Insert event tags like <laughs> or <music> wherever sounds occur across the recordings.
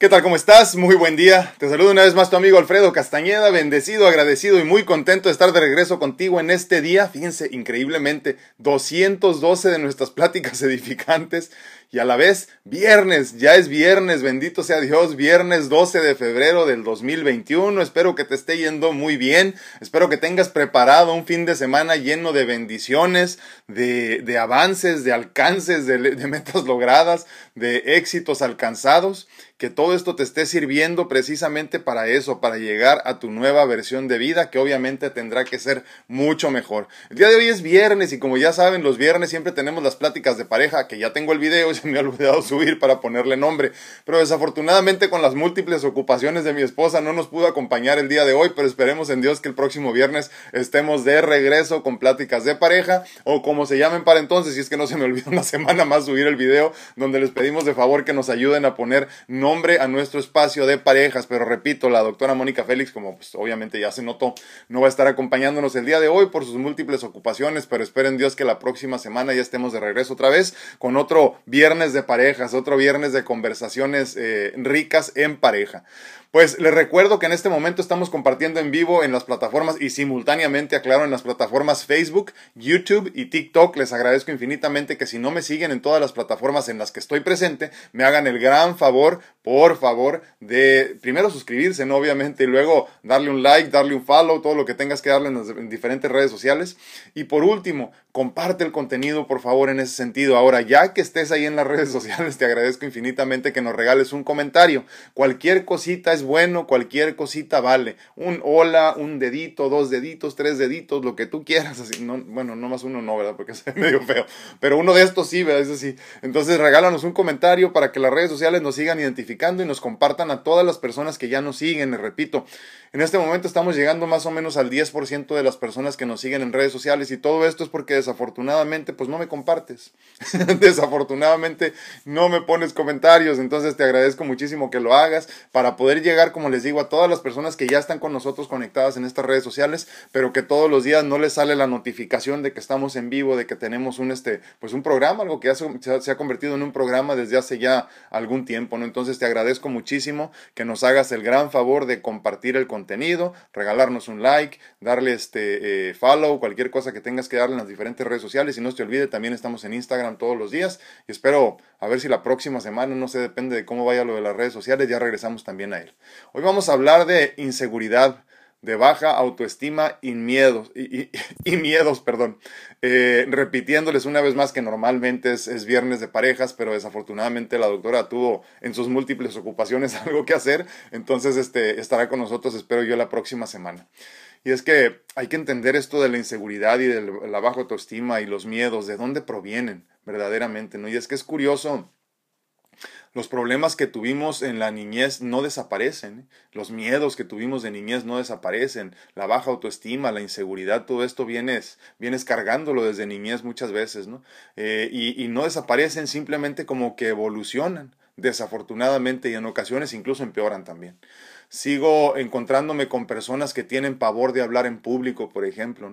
¿Qué tal? ¿Cómo estás? Muy buen día. Te saludo una vez más tu amigo Alfredo Castañeda, bendecido, agradecido y muy contento de estar de regreso contigo en este día. Fíjense, increíblemente, 212 de nuestras pláticas <laughs> edificantes y a la vez viernes, ya es viernes, bendito sea Dios, viernes 12 de febrero del 2021. Espero que te esté yendo muy bien, espero que tengas preparado un fin de semana lleno de bendiciones, de, de avances, de alcances, de, de metas logradas, de éxitos alcanzados que todo esto te esté sirviendo precisamente para eso, para llegar a tu nueva versión de vida, que obviamente tendrá que ser mucho mejor. El día de hoy es viernes y como ya saben, los viernes siempre tenemos las pláticas de pareja, que ya tengo el video se me ha olvidado subir para ponerle nombre, pero desafortunadamente con las múltiples ocupaciones de mi esposa no nos pudo acompañar el día de hoy, pero esperemos en Dios que el próximo viernes estemos de regreso con pláticas de pareja o como se llamen para entonces, si es que no se me olvida <laughs> una semana más subir el video donde les pedimos de favor que nos ayuden a poner nombre a nuestro espacio de parejas, pero repito, la doctora Mónica Félix, como pues obviamente ya se notó, no va a estar acompañándonos el día de hoy por sus múltiples ocupaciones, pero esperen Dios que la próxima semana ya estemos de regreso otra vez con otro viernes de parejas, otro viernes de conversaciones eh, ricas en pareja. Pues les recuerdo que en este momento estamos compartiendo en vivo en las plataformas y simultáneamente, aclaro, en las plataformas Facebook, YouTube y TikTok. Les agradezco infinitamente que si no me siguen en todas las plataformas en las que estoy presente, me hagan el gran favor, por favor, de primero suscribirse, ¿no? Obviamente, y luego darle un like, darle un follow, todo lo que tengas que darle en, las, en diferentes redes sociales. Y por último, comparte el contenido, por favor, en ese sentido. Ahora, ya que estés ahí en las redes <laughs> sociales, te agradezco infinitamente que nos regales un comentario. Cualquier cosita es bueno, cualquier cosita vale. Un hola, un dedito, dos deditos, tres deditos, lo que tú quieras. Así, no, bueno, no más uno no, ¿verdad? Porque <laughs> es medio feo. Pero uno de estos sí, ¿verdad? Eso sí. Entonces, regálanos un comentario para que las redes sociales nos sigan identificando y nos compartan a todas las personas que ya nos siguen. Les repito, en este momento estamos llegando más o menos al 10% de las personas que nos siguen en redes sociales y todo esto es porque desafortunadamente pues no me compartes. <laughs> desafortunadamente no me pones comentarios, entonces te agradezco muchísimo que lo hagas para poder llegar, como les digo, a todas las personas que ya están con nosotros conectadas en estas redes sociales, pero que todos los días no les sale la notificación de que estamos en vivo, de que tenemos un este pues un programa, algo que ya se, ha convertido en un programa desde hace ya algún tiempo, ¿no? Entonces te agradezco muchísimo que nos hagas el gran favor de compartir el contenido contenido, regalarnos un like, darle este eh, follow, cualquier cosa que tengas que darle en las diferentes redes sociales. Y no te olvide, también estamos en Instagram todos los días. Y espero a ver si la próxima semana, no sé, depende de cómo vaya lo de las redes sociales, ya regresamos también a él. Hoy vamos a hablar de inseguridad de baja autoestima y miedos, y, y, <laughs> miedos, perdón. Eh, repitiéndoles una vez más que normalmente es, es, viernes de parejas, pero desafortunadamente la doctora tuvo en sus múltiples ocupaciones <laughs> algo que hacer, entonces este, estará con nosotros, espero yo, la próxima semana. Y es que hay que entender esto de la inseguridad y de la baja autoestima y los miedos, de dónde provienen verdaderamente, ¿no? Y es que es curioso los problemas que tuvimos en la niñez no desaparecen, ¿eh? los miedos que tuvimos de niñez no desaparecen, la baja autoestima, la inseguridad, todo esto vienes, vienes cargándolo desde niñez muchas veces, ¿no? Eh, y, y no desaparecen simplemente como que evolucionan, desafortunadamente, y en ocasiones incluso empeoran también. Sigo encontrándome con personas que tienen pavor de hablar en público, por ejemplo,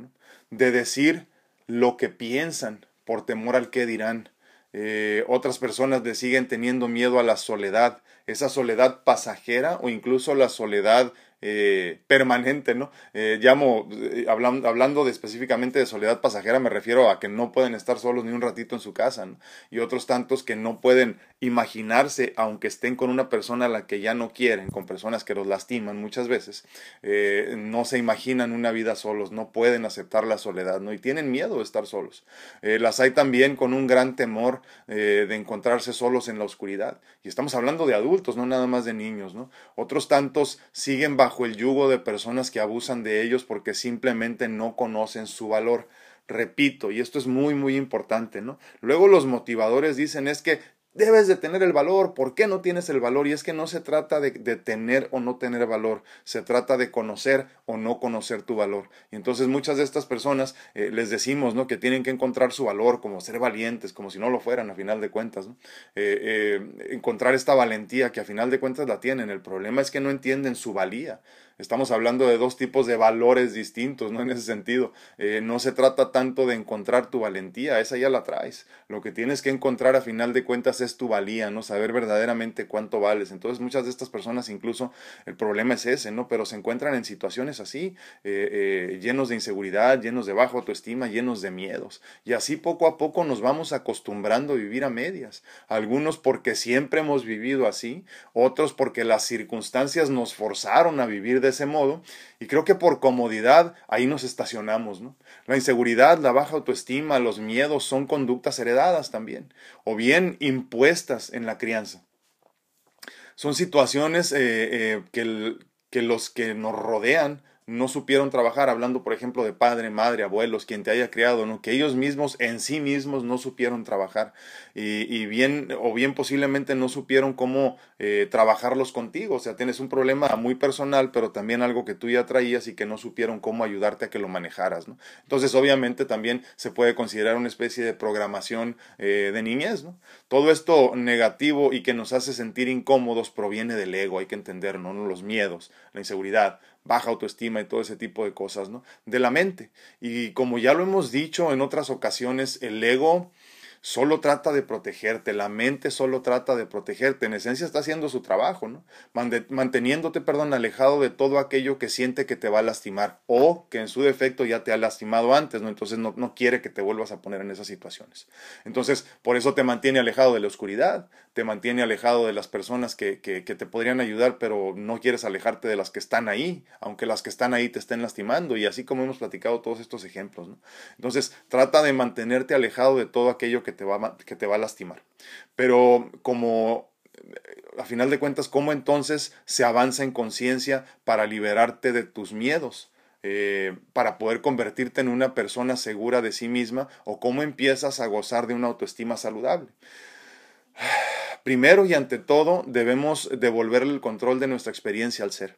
de decir lo que piensan por temor al que dirán. Eh, otras personas le siguen teniendo miedo a la soledad, esa soledad pasajera o incluso la soledad eh, permanente, ¿no? Eh, llamo, eh, hablando, hablando de específicamente de soledad pasajera, me refiero a que no pueden estar solos ni un ratito en su casa, ¿no? Y otros tantos que no pueden imaginarse, aunque estén con una persona a la que ya no quieren, con personas que los lastiman muchas veces, no se imaginan una vida solos, no pueden aceptar la soledad, ¿no? Y tienen miedo de estar solos. Las hay también con un gran temor de encontrarse solos en la oscuridad. Y estamos hablando de adultos, no nada más de niños, ¿no? Otros tantos siguen bajo bajo el yugo de personas que abusan de ellos porque simplemente no conocen su valor. Repito, y esto es muy, muy importante, ¿no? Luego los motivadores dicen es que debes de tener el valor. ¿Por qué no tienes el valor? Y es que no se trata de, de, tener o no tener valor, se trata de conocer o no conocer tu valor. Y entonces muchas de estas personas eh, les decimos ¿no? que tienen que encontrar su valor, como ser valientes, como si no lo fueran a final de cuentas. ¿no? Eh, eh, encontrar esta valentía que a final de cuentas la tienen. El problema es que no entienden su valía. Estamos hablando de dos tipos de valores distintos, ¿no? En ese sentido, eh, no se trata tanto de encontrar tu valentía, esa ya la traes. Lo que tienes que encontrar a final de cuentas es tu valía, ¿no? Saber verdaderamente cuánto vales. Entonces, muchas de estas personas, incluso, el problema es ese, ¿no? Pero se encuentran en situaciones así, eh, eh, llenos de inseguridad, llenos de bajo autoestima, llenos de miedos. Y así poco a poco nos vamos acostumbrando a vivir a medias. Algunos porque siempre hemos vivido así, otros porque las circunstancias nos forzaron a vivir de ese modo y creo que por comodidad ahí nos estacionamos. La inseguridad, la baja autoestima, los miedos son conductas heredadas también o bien impuestas en la crianza. Son situaciones eh, eh, que, que los que nos rodean no supieron trabajar, hablando por ejemplo de padre, madre, abuelos, quien te haya criado, ¿no? que ellos mismos en sí mismos no supieron trabajar y, bien o bien posiblemente no supieron cómo eh, trabajarlos contigo, o sea, tienes un problema muy personal, pero también algo que tú ya traías y que no supieron cómo ayudarte a que lo manejaras, ¿no? Entonces, obviamente también se puede considerar una especie de programación eh, de niñez, ¿no? Todo esto negativo y que nos hace sentir incómodos proviene del ego, hay que entender, ¿no? Los miedos, la inseguridad, baja autoestima y todo ese tipo de cosas, ¿no? De la mente. Y como ya lo hemos dicho en otras ocasiones, el ego solo trata de protegerte, la mente solo trata de protegerte, en esencia está haciendo su trabajo, ¿no? Manteniéndote, perdón, alejado de todo aquello que siente que te va a lastimar o que en su defecto ya te ha lastimado antes, ¿no? Entonces no, no quiere que te vuelvas a poner en esas situaciones. Entonces, por eso te mantiene alejado de la oscuridad, te mantiene alejado de las personas que, que, que te podrían ayudar, pero no quieres alejarte de las que están ahí, aunque las que están ahí te estén lastimando, y así como hemos platicado todos estos ejemplos, ¿no? Entonces, trata de mantenerte alejado de todo aquello que te va, que te va a lastimar. Pero como a final de cuentas, ¿cómo entonces se avanza en conciencia para liberarte de tus miedos? Eh, para poder convertirte en una persona segura de sí misma o cómo empiezas a gozar de una autoestima saludable. <sighs> Primero y ante todo debemos devolverle el control de nuestra experiencia al ser.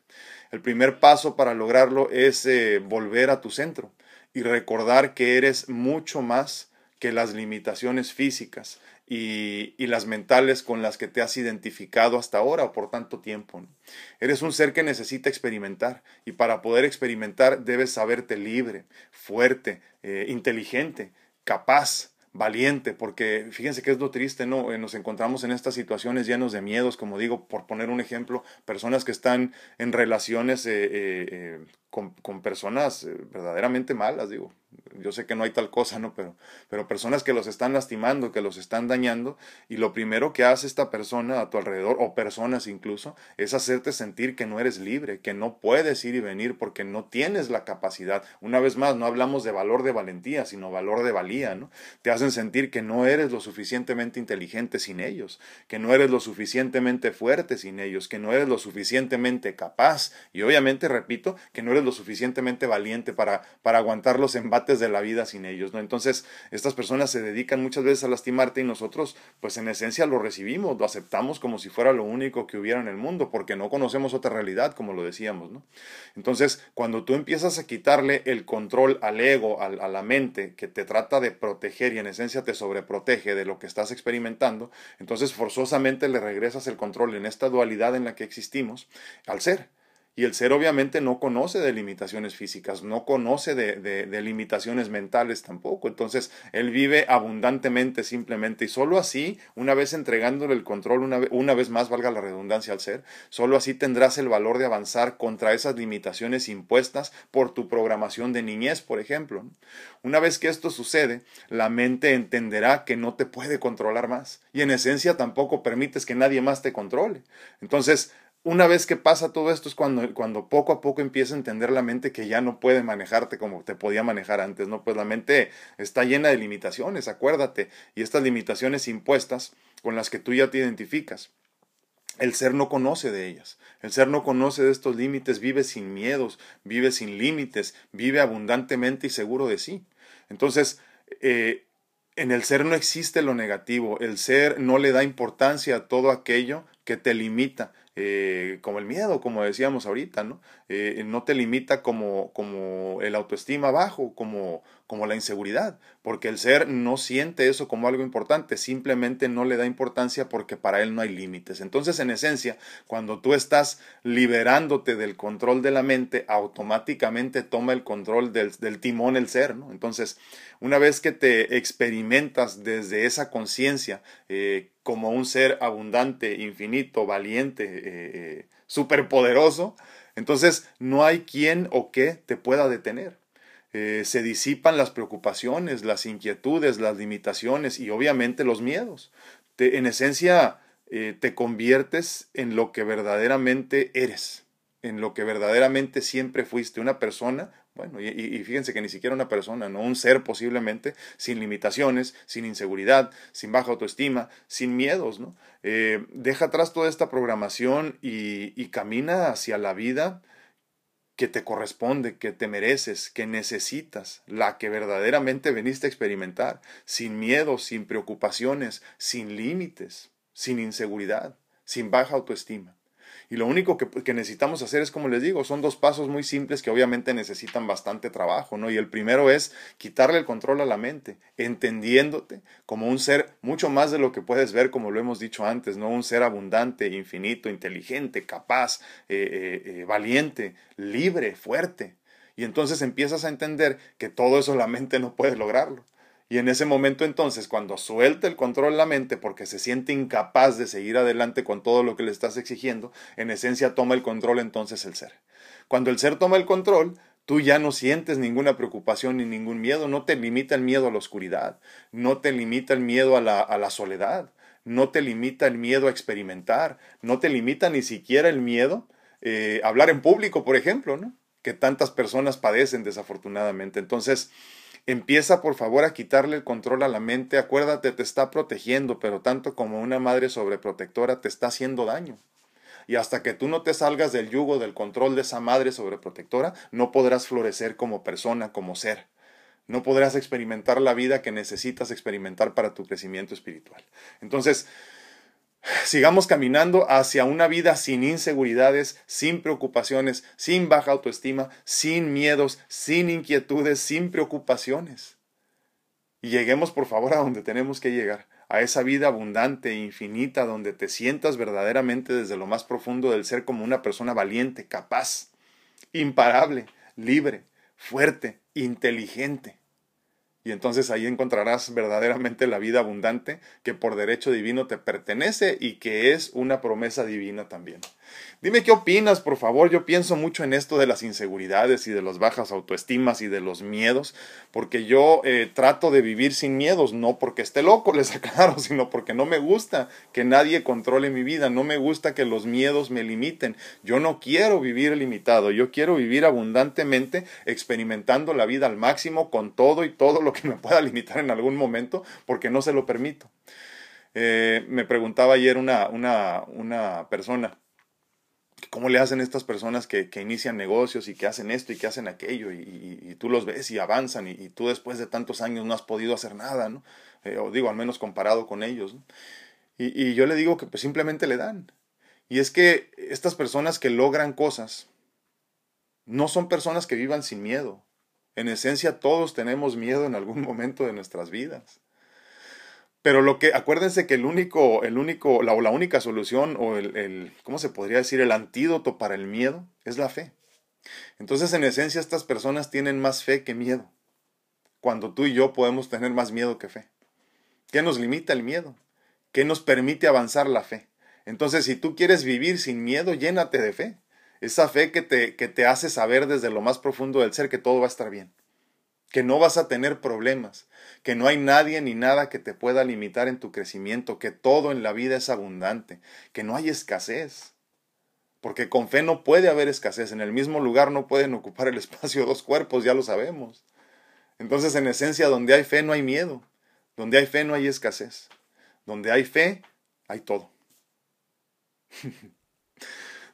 El primer paso para lograrlo es eh, volver a tu centro y recordar que eres mucho más que las limitaciones físicas y, las mentales con las que te has identificado hasta ahora o por tanto tiempo. Eres un ser que necesita experimentar y para poder experimentar debes saberte libre, fuerte, eh, inteligente, capaz, valiente, porque fíjense que es lo triste, ¿no? Eh, nos encontramos en estas situaciones llenos de miedos, como digo, por poner un ejemplo, personas que están en relaciones eh, con, con, personas verdaderamente malas, digo, yo sé que no hay tal cosa, ¿no? Pero, pero personas que los están lastimando, que los están dañando, y lo primero que hace esta persona a tu alrededor, o personas incluso, es hacerte sentir que no eres libre, que no puedes ir y venir porque no tienes la capacidad. Una vez más, no hablamos de valor de valentía, sino valor de valía, ¿no? Te hacen sentir que no eres lo suficientemente inteligente sin ellos, que no eres lo suficientemente fuerte sin ellos, que no eres lo suficientemente capaz, y obviamente, repito, que no eres lo suficientemente valiente para, para aguantar los embates de la vida sin ellos, ¿no? Entonces, estas personas se dedican muchas veces a lastimarte y nosotros, pues en esencia lo recibimos, lo aceptamos como si fuera lo único que hubiera en el mundo, porque no conocemos otra realidad, como lo decíamos, ¿no? Entonces, cuando tú empiezas a quitarle el control al ego, a, la mente, que te trata de proteger y en esencia te sobreprotege de lo que estás experimentando, entonces forzosamente le regresas el control en esta dualidad en la que existimos al ser. Y el ser obviamente no conoce de limitaciones físicas, no conoce de, limitaciones mentales tampoco. Entonces, él vive abundantemente simplemente. Y solo así, una vez entregándole el control, una, una vez más valga la redundancia al ser, solo así tendrás el valor de avanzar contra esas limitaciones impuestas por tu programación de niñez, por ejemplo. Una vez que esto sucede, la mente entenderá que no te puede controlar más. Y en esencia tampoco permites que nadie más te controle. Entonces, una vez que pasa todo esto es cuando, cuando poco a poco empieza a entender la mente que ya no puede manejarte como te podía manejar antes, ¿no? Pues la mente está llena de limitaciones, acuérdate, y estas limitaciones impuestas con las que tú ya te identificas. El ser no conoce de ellas. El ser no conoce de estos límites, vive sin miedos, vive sin límites, vive abundantemente y seguro de sí. Entonces, eh, en el ser no existe lo negativo. El ser no le da importancia a todo aquello que te limita. Eh, como el miedo, como decíamos ahorita, ¿no? Eh, no te limita como, como el autoestima bajo, como, como la inseguridad, porque el ser no siente eso como algo importante, simplemente no le da importancia porque para él no hay límites. Entonces, en esencia, cuando tú estás liberándote del control de la mente, automáticamente toma el control del, timón el ser. Entonces, una vez que te experimentas desde esa conciencia eh, como un ser abundante, infinito, valiente, eh, eh, superpoderoso, entonces no hay quien o qué te pueda detener. Eh, se disipan las preocupaciones, las inquietudes, las limitaciones y obviamente los miedos. en esencia, eh, te conviertes en lo que verdaderamente eres, en lo que verdaderamente siempre fuiste, una persona, bueno, y, fíjense que ni siquiera una persona, no un ser posiblemente, sin limitaciones, sin inseguridad, sin baja autoestima, sin miedos, ¿no? Eh, deja atrás toda esta programación y camina hacia la vida que te corresponde, que te mereces, que necesitas, la que verdaderamente veniste a experimentar, sin miedo, sin preocupaciones, sin límites, sin inseguridad, sin baja autoestima. Y lo único que, necesitamos hacer es, como les digo, son dos pasos muy simples que obviamente necesitan bastante trabajo, ¿no? Y el primero es quitarle el control a la mente, entendiéndote como un ser mucho más de lo que puedes ver, como lo hemos dicho antes, ¿no? Un ser abundante, infinito, inteligente, capaz, eh, eh, eh, valiente, libre, fuerte. Y entonces empiezas a entender que todo eso la mente no puede lograrlo. Y en ese momento entonces, cuando suelta el control la mente porque se siente incapaz de seguir adelante con todo lo que le estás exigiendo, en esencia toma el control entonces el ser. Cuando el ser toma el control, tú ya no sientes ninguna preocupación ni ningún miedo, no te limita el miedo a la oscuridad, no te limita el miedo a la, a la soledad, no te limita el miedo a experimentar, no te limita ni siquiera el miedo eh, a hablar en público, por ejemplo, ¿no? que tantas personas padecen desafortunadamente. Entonces, Empieza por favor a quitarle el control a la mente. Acuérdate, te está protegiendo, pero tanto como una madre sobreprotectora te está haciendo daño. Y hasta que tú no te salgas del yugo, del control de esa madre sobreprotectora, no podrás florecer como persona, como ser. No podrás experimentar la vida que necesitas experimentar para tu crecimiento espiritual. Entonces, sigamos caminando hacia una vida sin inseguridades, sin preocupaciones, sin baja autoestima, sin miedos, sin inquietudes, sin preocupaciones. Y lleguemos por favor a donde tenemos que llegar, a esa vida abundante e infinita, donde te sientas verdaderamente desde lo más profundo del ser como una persona valiente, capaz, imparable, libre, fuerte, inteligente. Y entonces ahí encontrarás verdaderamente la vida abundante que por derecho divino te pertenece y que es una promesa divina también. Dime qué opinas, por favor. Yo pienso mucho en esto de las inseguridades y de las bajas autoestimas y de los miedos, porque yo eh, trato de vivir sin miedos, no porque esté loco, <laughs> les aclaro, sino porque no me gusta que nadie controle mi vida, no me gusta que los miedos me limiten. Yo no quiero vivir limitado, yo quiero vivir abundantemente, experimentando la vida al máximo con todo y todo lo que me pueda limitar en algún momento, porque no se lo permito. Eh, me preguntaba ayer una, una, una persona, ¿Cómo le hacen estas personas que, inician negocios y que hacen esto y que hacen aquello y, tú los ves y avanzan y, tú después de tantos años no has podido hacer nada, ¿no? Eh, o digo, al menos comparado con ellos, Y, yo le digo que pues simplemente le dan. Y es que estas personas que logran cosas no son personas que vivan sin miedo. En esencia todos tenemos miedo en algún momento de nuestras vidas. Pero lo que, acuérdense que el único, el único, la, la única solución o el, el, ¿cómo se podría decir? El antídoto para el miedo es la fe. Entonces, en esencia, estas personas tienen más fe que miedo. Cuando tú y yo podemos tener más miedo que fe. ¿Qué nos limita el miedo? ¿Qué nos permite avanzar la fe? Entonces, si tú quieres vivir sin miedo, llénate de fe. Esa fe que te, que te hace saber desde lo más profundo del ser que todo va a estar bien que no vas a tener problemas, que no hay nadie ni nada que te pueda limitar en tu crecimiento, que todo en la vida es abundante, que no hay escasez. Porque con fe no puede haber escasez, en el mismo lugar no pueden ocupar el <laughs> espacio dos cuerpos, ya lo sabemos. Entonces, en esencia, donde hay fe no hay miedo, donde hay fe no hay escasez, donde hay fe hay todo. <laughs>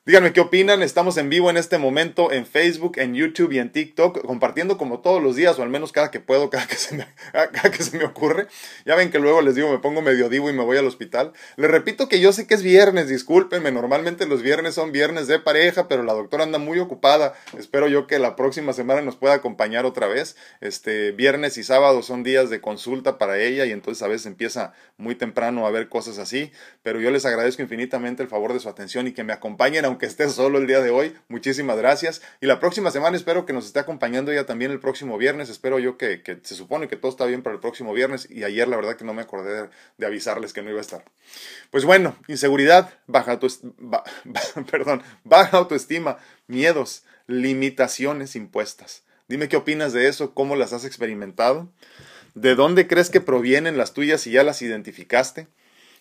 Díganme qué opinan. Estamos en vivo en este momento en Facebook, en YouTube y en TikTok, compartiendo como todos los días, o al menos cada que puedo, <laughs> cada que se me, cada que se me ocurre. Ya ven que luego les digo, me pongo medio divo y me voy al hospital. Les repito que yo sé que es viernes, discúlpenme. Normalmente los viernes son viernes de pareja, pero la doctora anda muy ocupada. Espero yo que la próxima semana nos pueda acompañar otra vez. Este, viernes y sábado son días de consulta para ella y entonces a veces empieza muy temprano a ver cosas así. Pero yo les agradezco infinitamente el favor de su atención y que me acompañen aunque esté solo el día de hoy. Muchísimas gracias. Y la próxima semana espero que nos esté acompañando ella también el próximo viernes. Espero yo que, se supone que todo está bien para el próximo viernes. Y ayer la verdad que no me acordé de, avisarles que no iba a estar. Pues bueno, inseguridad, baja, autoestima, <laughs> perdón, baja autoestima, miedos, limitaciones impuestas. Dime qué opinas de eso, cómo las has experimentado, de dónde crees que provienen las tuyas y ya las identificaste,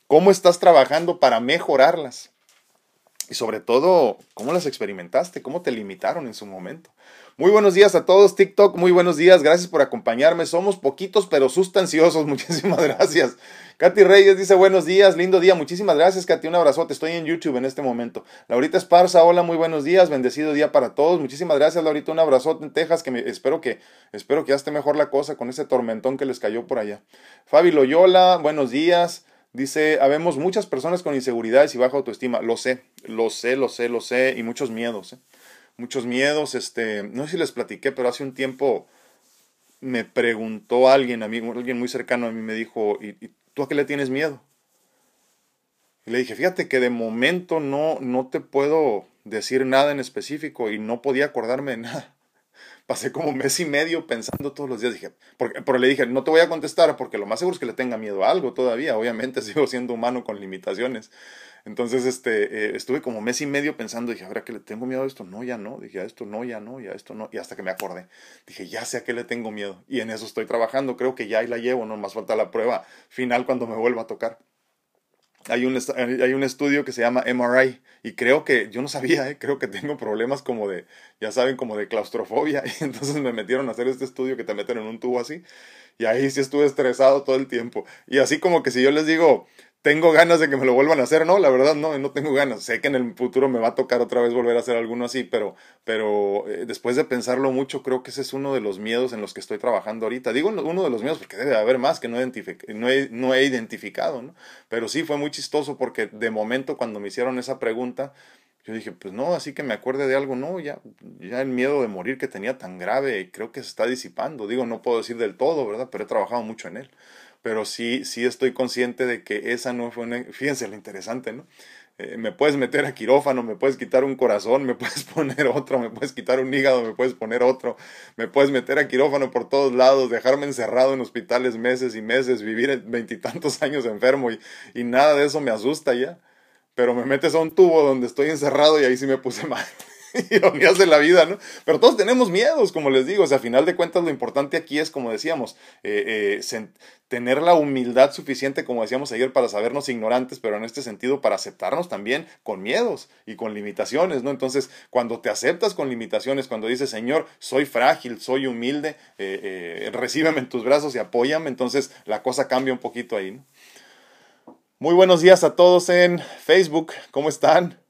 cómo estás trabajando para mejorarlas. Y sobre todo, ¿cómo las experimentaste? ¿Cómo te limitaron en su momento? Muy buenos días a todos, TikTok, muy buenos días, gracias por acompañarme. Somos poquitos pero sustanciosos, <laughs> muchísimas gracias. Katy Reyes dice buenos días, lindo día, muchísimas gracias Katy, un abrazote, estoy en YouTube en este momento. Laurita Esparza, hola, muy buenos días, bendecido día para todos, muchísimas gracias Laurita, un abrazote en Texas, que me, espero que espero que ya mejor la cosa con ese tormentón que les cayó por allá. Fabi Loyola, buenos días. Dice, habemos muchas personas con inseguridades y baja autoestima. Lo sé, lo sé, lo sé, lo sé, y muchos miedos. ¿eh? Muchos miedos, este, no sé si les platiqué, pero hace un tiempo me preguntó alguien, a mí, alguien muy cercano a mí me dijo, ¿y, tú a qué le tienes miedo? Y le dije, fíjate que de momento no, no te puedo decir nada en específico y no podía acordarme de nada pasé como mes y medio pensando todos los días. Dije, porque, pero le dije, no te voy a contestar porque lo más seguro es que le tenga miedo a algo todavía. Obviamente <laughs> sigo siendo humano con limitaciones. Entonces, este, eh, estuve como mes y medio pensando, dije, ¿a qué le tengo miedo a esto? No, ya no. Dije, a esto no, ya no, ya esto no. Y hasta que me acordé, dije, ya sé a qué le tengo miedo. Y en eso estoy trabajando. Creo que ya ahí la llevo, no más falta la prueba final cuando me vuelva a tocar hay un, hay un estudio que se llama MRI y creo que, yo no sabía, ¿eh? creo que tengo problemas como de, ya saben, como de claustrofobia <laughs> y entonces me metieron a hacer este estudio que te meten en un tubo así y ahí sí estuve estresado todo el tiempo y así como que si yo les digo, tengo ganas de que me lo vuelvan a hacer, no, la verdad no, no tengo ganas. Sé que en el futuro me va a tocar otra vez volver a hacer alguno así, pero, pero eh, después de pensarlo mucho, creo que ese es uno de los miedos en los que estoy trabajando ahorita. Digo uno de los miedos porque debe haber más que no, he, no he identificado, ¿no? Pero sí fue muy chistoso porque de momento cuando me hicieron esa pregunta, yo dije, pues no, así que me acuerde de algo, no, ya, ya el miedo de morir que tenía tan grave, creo que se está disipando. Digo, no puedo decir del todo, ¿verdad? Pero he trabajado mucho en él pero sí, sí estoy consciente de que esa no fue una... Fíjense lo interesante, ¿no? Eh, me puedes meter a quirófano, me puedes quitar un corazón, me <laughs> puedes poner otro, me puedes quitar un hígado, me puedes poner otro, me puedes meter a quirófano por todos lados, dejarme encerrado en hospitales meses y meses, vivir veintitantos <laughs> años enfermo y, y nada de eso me asusta ya. Pero me metes a un tubo donde estoy encerrado y ahí sí me puse <laughs> mal. <laughs> ironías de la vida, ¿no? Pero todos tenemos miedos, como les digo, o sea, a final de cuentas lo importante aquí es, como decíamos, eh, eh, tener la humildad suficiente, como decíamos ayer, para sabernos ignorantes, pero en este sentido para aceptarnos también con miedos y con limitaciones, ¿no? Entonces, cuando te aceptas con limitaciones, cuando dices, Señor, soy frágil, soy humilde, eh, recíbeme en tus brazos y apóyame, entonces la cosa cambia un poquito ahí, ¿no? Muy buenos días a todos en Facebook, ¿cómo están?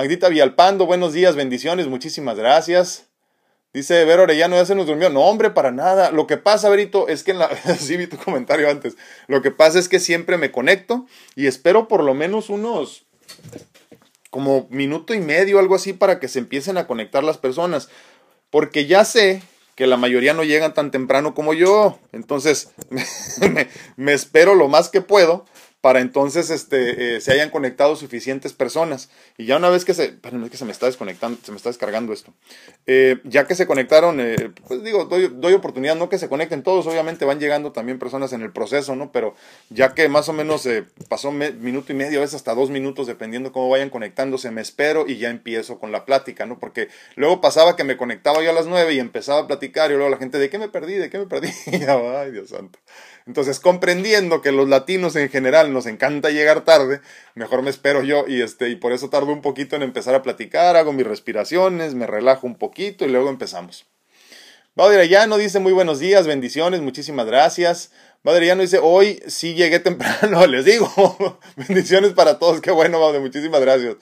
Magdita Vialpando, buenos días, bendiciones, muchísimas gracias. Dice Vero Orellano, ya se nos durmió. No, hombre, para nada. Lo que pasa, Verito, es que en la. <laughs> vi tu comentario antes. Lo que pasa es que siempre me conecto y espero por lo menos unos. como minuto y medio, algo así, para que se empiecen a conectar las personas. Porque ya sé que la mayoría no llegan tan temprano como yo. Entonces, <laughs> me espero lo más que puedo para entonces este, eh, se hayan conectado suficientes personas. Y ya una vez que se, es que se me está desconectando, se me está descargando esto. Eh, ya que se conectaron, eh, pues digo, doy, doy, oportunidad, no que se conecten todos, obviamente van llegando también personas en el proceso, ¿no? Pero ya que más o menos pasó minuto y medio, a veces hasta dos minutos, dependiendo cómo vayan conectándose, me espero y ya empiezo con la plática, ¿no? Porque luego pasaba que me conectaba yo a las nueve y empezaba a platicar y luego la gente, ¿de qué me perdí? ¿De qué me perdí? <laughs> Y ay, Dios santo. Entonces, comprendiendo que los latinos en general nos encanta llegar tarde, mejor me espero yo y este y por eso tardo un poquito en empezar a platicar, hago mis respiraciones, me relajo un poquito y luego empezamos. ya no dice muy buenos días, bendiciones, muchísimas gracias. Madriano dice, hoy sí llegué temprano, <laughs> les digo. <laughs> Bendiciones para todos, qué bueno, Baude, muchísimas gracias.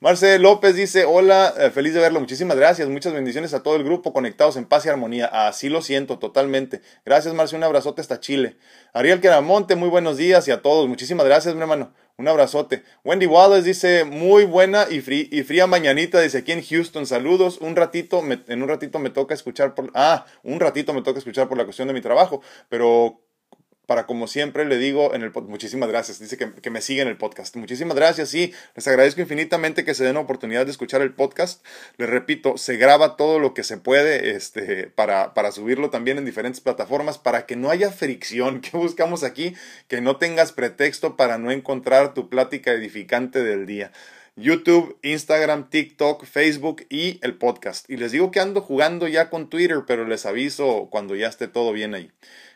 Marcel López dice, hola, eh, feliz de verlo, muchísimas gracias, muchas bendiciones a todo el grupo conectados en paz y armonía. Así lo siento totalmente. Gracias, Marcel, un abrazote hasta Chile. Ariel Queramonte, muy buenos días y a todos, muchísimas gracias, mi hermano. Un abrazote. Wendy Wallace dice, muy buena y, y fría mañanita, dice aquí en Houston, saludos. Un ratito, en un ratito me toca escuchar por, ah, un ratito me toca escuchar por la cuestión de mi trabajo, pero para como siempre le digo en el muchísimas gracias, dice que, que, me siguen el podcast. Muchísimas gracias, sí, les agradezco infinitamente que se den la oportunidad de escuchar el podcast. Les repito, se graba todo lo que se puede este, para, para subirlo también en diferentes plataformas para que no haya fricción. <laughs> ¿Qué buscamos aquí? Que no tengas pretexto para no encontrar tu plática edificante del día. YouTube, Instagram, TikTok, Facebook y el podcast. Y les digo que ando jugando ya con Twitter, pero les aviso cuando ya esté todo bien ahí.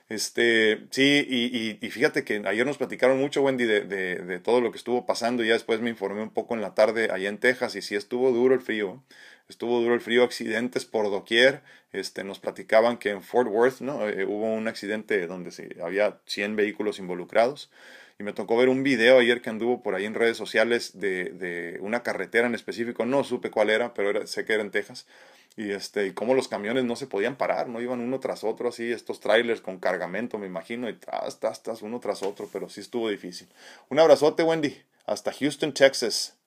Este, sí, y, y, fíjate que ayer nos platicaron mucho, Wendy, de, de, de, todo lo que estuvo pasando y ya después me informé un poco en la tarde allá en Texas y sí estuvo duro el frío, estuvo duro el frío, accidentes por doquier, este, nos platicaban que en Fort Worth, ¿no? Eh, hubo un accidente donde sí, había 100 vehículos involucrados y me tocó ver un video ayer que anduvo por ahí en redes sociales de, de una carretera en específico, no supe cuál era, pero era, sé que era en Texas, y este y cómo los camiones no se podían parar, no iban uno tras otro así, estos trailers con cargamento, me imagino, y tras, tras, tras, uno tras otro, pero sí estuvo difícil. Un abrazote, Wendy, hasta Houston, Texas.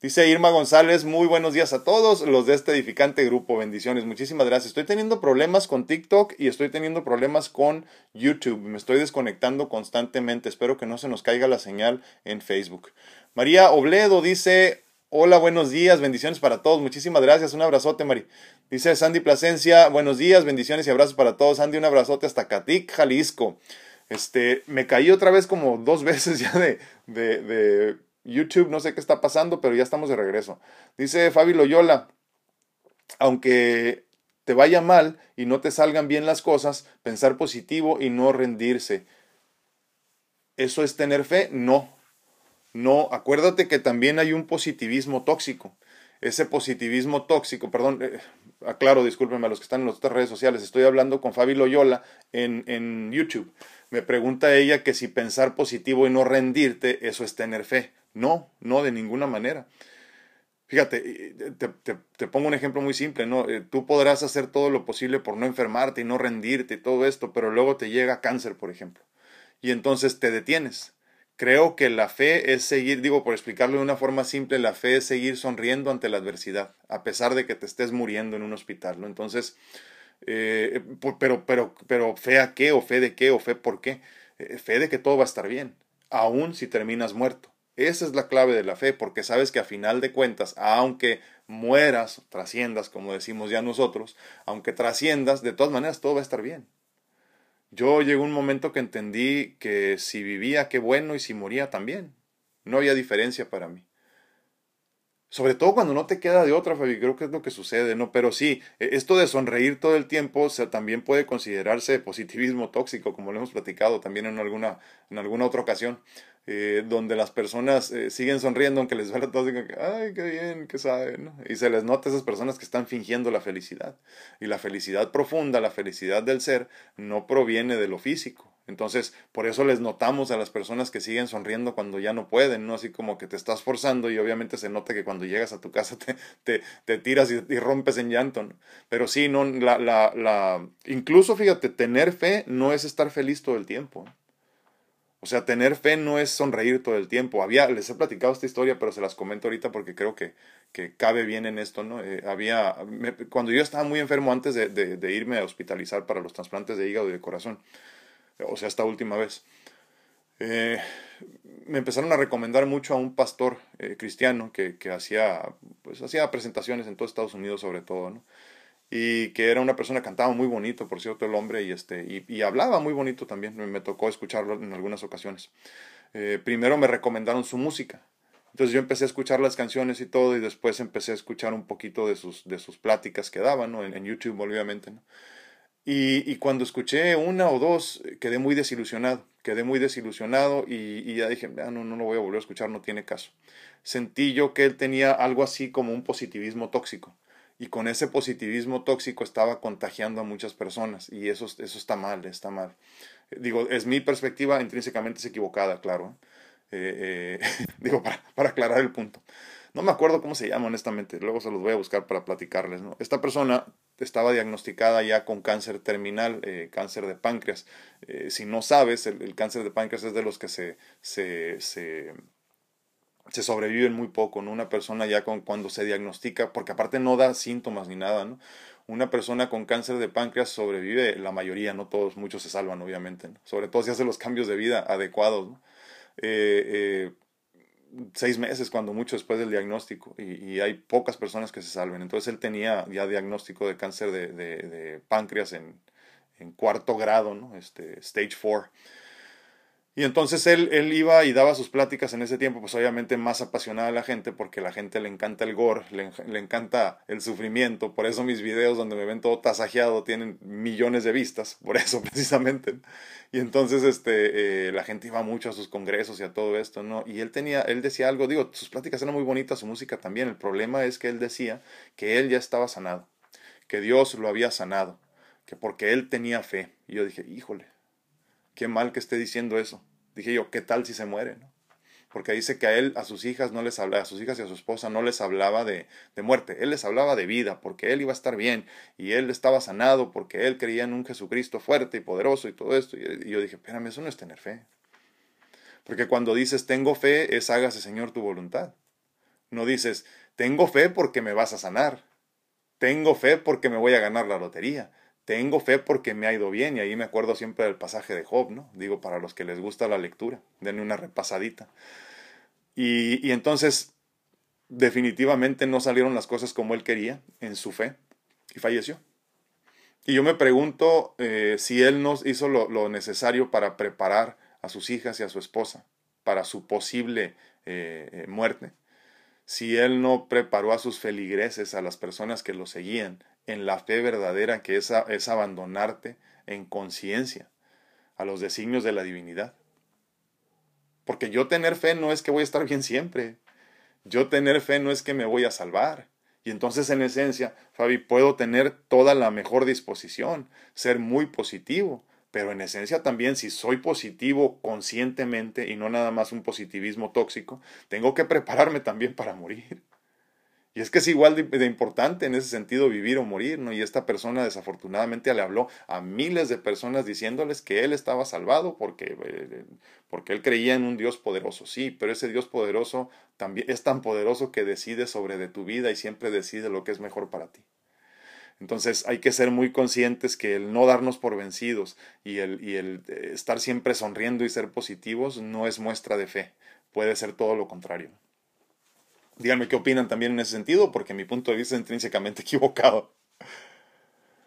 Dice Irma González, muy buenos días a todos los de este edificante grupo, bendiciones, muchísimas gracias. Estoy teniendo problemas con TikTok y estoy teniendo problemas con YouTube, me estoy desconectando constantemente, espero que no se nos caiga la señal en Facebook. María Obledo dice, Hola, buenos días, bendiciones para todos. Muchísimas gracias. Un abrazote, Mari. Dice Sandy Plasencia, buenos días, bendiciones y abrazos para todos. Sandy, un abrazote hasta Catic, Jalisco. Este, me caí otra vez como dos <laughs> veces ya de, de, de YouTube, no sé qué está pasando, pero ya estamos de regreso. Dice Fabi Loyola, aunque te vaya mal y no te salgan bien las cosas, pensar positivo y no rendirse. ¿Eso es tener fe? No, no, acuérdate que también hay un positivismo tóxico. Ese positivismo tóxico, perdón, eh, aclaro, discúlpenme a los que están en las otras redes sociales, estoy hablando con Fabi Loyola en, en YouTube. Me pregunta ella que si pensar positivo y no rendirte, eso es tener fe. No, no, de ninguna manera. Fíjate, te, te, pongo un ejemplo muy simple, ¿no? Eh, tú podrás hacer todo lo posible por no enfermarte y no rendirte y todo esto, pero luego te llega cáncer, por ejemplo. Y entonces te detienes Creo que la fe es seguir, digo por explicarlo de una forma simple, la fe es seguir sonriendo ante la adversidad, a pesar de que te estés muriendo en un hospital. Entonces, eh, pero, pero, pero fe a qué, o fe de qué, o fe por qué. Eh, fe de que todo va a estar bien, aun si terminas muerto. Esa es la clave de la fe, porque sabes que a final de cuentas, aunque mueras, trasciendas, como decimos ya nosotros, aunque trasciendas, de todas maneras todo va a estar bien. Yo llegó un momento que entendí que si vivía, qué bueno, y si moría también. No había diferencia para mí. Sobre todo cuando no te queda de otra, Fabi, creo que es lo que sucede, ¿no? Pero sí, e, esto de sonreír todo el tiempo también puede considerarse positivismo tóxico, como lo hemos platicado también en alguna, en alguna otra ocasión. Eh, donde las personas eh, siguen sonriendo aunque les duele todo, digan ay, qué bien, qué saben, Y se les nota a esas personas que están fingiendo la felicidad. Y la felicidad profunda, la felicidad del ser, no proviene de lo físico. Entonces, por eso les notamos a las personas que siguen sonriendo cuando ya no pueden, ¿no? Así como que te estás forzando y obviamente se nota que cuando llegas a tu casa <laughs> te, te, tiras y, rompes en llanto, ¿no? Pero sí, no, la, la, la, incluso fíjate, tener fe no es estar feliz todo el tiempo. O sea, tener fe no es sonreír todo el tiempo. Había, les he platicado esta historia, pero se las comento ahorita porque creo que, que cabe bien en esto, ¿no? Eh, había, cuando yo estaba muy enfermo antes de, de, irme a hospitalizar para los trasplantes de hígado y de corazón, o sea, esta última vez, eh, me empezaron a recomendar mucho a un pastor eh, cristiano que, que hacía, pues, hacía presentaciones en todo Estados Unidos sobre todo, ¿no? Y que era una persona que cantaba muy bonito, por cierto, el hombre, y, este, y, hablaba muy bonito también, me, tocó escucharlo en algunas ocasiones. Eh, primero me recomendaron su música, entonces yo empecé a escuchar las canciones y todo, y después empecé a escuchar un poquito de sus, de sus pláticas que daban, ¿no? en, en, YouTube, obviamente. ¿no? Y, y, cuando escuché una o dos, quedé muy desilusionado, quedé muy desilusionado y, y ya dije, ah, no, no lo voy a volver a escuchar, no tiene caso. Sentí yo que él tenía algo así como un positivismo tóxico y con ese positivismo tóxico estaba contagiando a muchas personas y eso, eso está mal, está mal. Digo, es mi perspectiva, intrínsecamente es equivocada, claro. Eh, eh, <laughs> digo, para, aclarar el punto. No me acuerdo cómo se llama, honestamente. Luego se los voy a buscar para platicarles. ¿no? Esta persona estaba diagnosticada ya con cáncer terminal, eh, cáncer de páncreas. si no sabes, el, cáncer de páncreas es de los que se, se se sobreviven muy poco. Una persona ya con, cuando se diagnostica, porque aparte no da síntomas ni nada. Una persona con cáncer de páncreas sobrevive, la mayoría, no todos, muchos se salvan, obviamente. Sobre todo si hace los cambios de vida adecuados, ¿no? Eh, eh, seis meses, cuando mucho después del diagnóstico, y, hay pocas personas que se salven. Entonces él tenía ya diagnóstico de cáncer de, de, de páncreas en, en, cuarto grado, ¿no? Este, stage 4. Y entonces él, él iba y daba sus pláticas en ese tiempo, pues obviamente más apasionada a la gente, porque a la gente le encanta el gore, le, le, encanta el sufrimiento. Por eso mis videos donde me ven todo tasajeado tienen millones de vistas, por eso <laughs> precisamente. Y entonces este, eh, la gente iba mucho a sus congresos y a todo esto, ¿no? Y él tenía, él decía algo, digo, sus pláticas eran muy bonitas, su música también. El problema es que él decía que él ya estaba sanado, que Dios lo había sanado, que porque él tenía fe. Y yo dije, híjole, qué mal que esté diciendo eso. Dije yo, ¿qué tal si se muere? ¿no? Porque dice que a él, a sus hijas no les hablaba, a sus hijas y a su esposa no les hablaba de, de, muerte, él les hablaba de vida, porque él iba a estar bien, y él estaba sanado, porque él creía en un Jesucristo fuerte y poderoso y todo esto. Y, yo dije, espérame, eso no es tener fe. Porque cuando dices tengo fe, es hágase Señor tu voluntad. No dices, tengo fe porque me vas a sanar. Tengo fe porque me voy a ganar la lotería tengo fe porque me ha ido bien y ahí me acuerdo siempre del pasaje de Job, ¿no? Digo, para los que les gusta la lectura, denle una repasadita. Y, y entonces, definitivamente no salieron las cosas como él quería en su fe y falleció. Y yo me pregunto eh, si él no hizo lo, lo, necesario para preparar a sus hijas y a su esposa para su posible eh, eh muerte si él no preparó a sus feligreses, a las personas que lo seguían, en la fe verdadera que es, es abandonarte en conciencia a los designios de la divinidad. Porque yo tener fe no es que voy a estar bien siempre. Yo tener fe no es que me voy a salvar. Y entonces en esencia, Fabi, puedo tener toda la mejor disposición, ser muy positivo, pero en esencia también si soy positivo conscientemente y no nada más un positivismo tóxico, tengo que prepararme también para morir. Y es que es igual de, importante en ese sentido vivir o morir, ¿no? Y esta persona desafortunadamente le habló a miles de personas diciéndoles que él estaba salvado porque, eh, porque él creía en un Dios poderoso. Sí, pero ese Dios poderoso también es tan poderoso que decide sobre de tu vida y siempre decide lo que es mejor para ti. Entonces hay que ser muy conscientes que el no darnos por vencidos y el, y el eh, estar siempre sonriendo y ser positivos no es muestra de fe, puede ser todo lo contrario. Díganme qué opinan también en ese sentido, porque mi punto de vista es intrínsecamente <laughs> equivocado.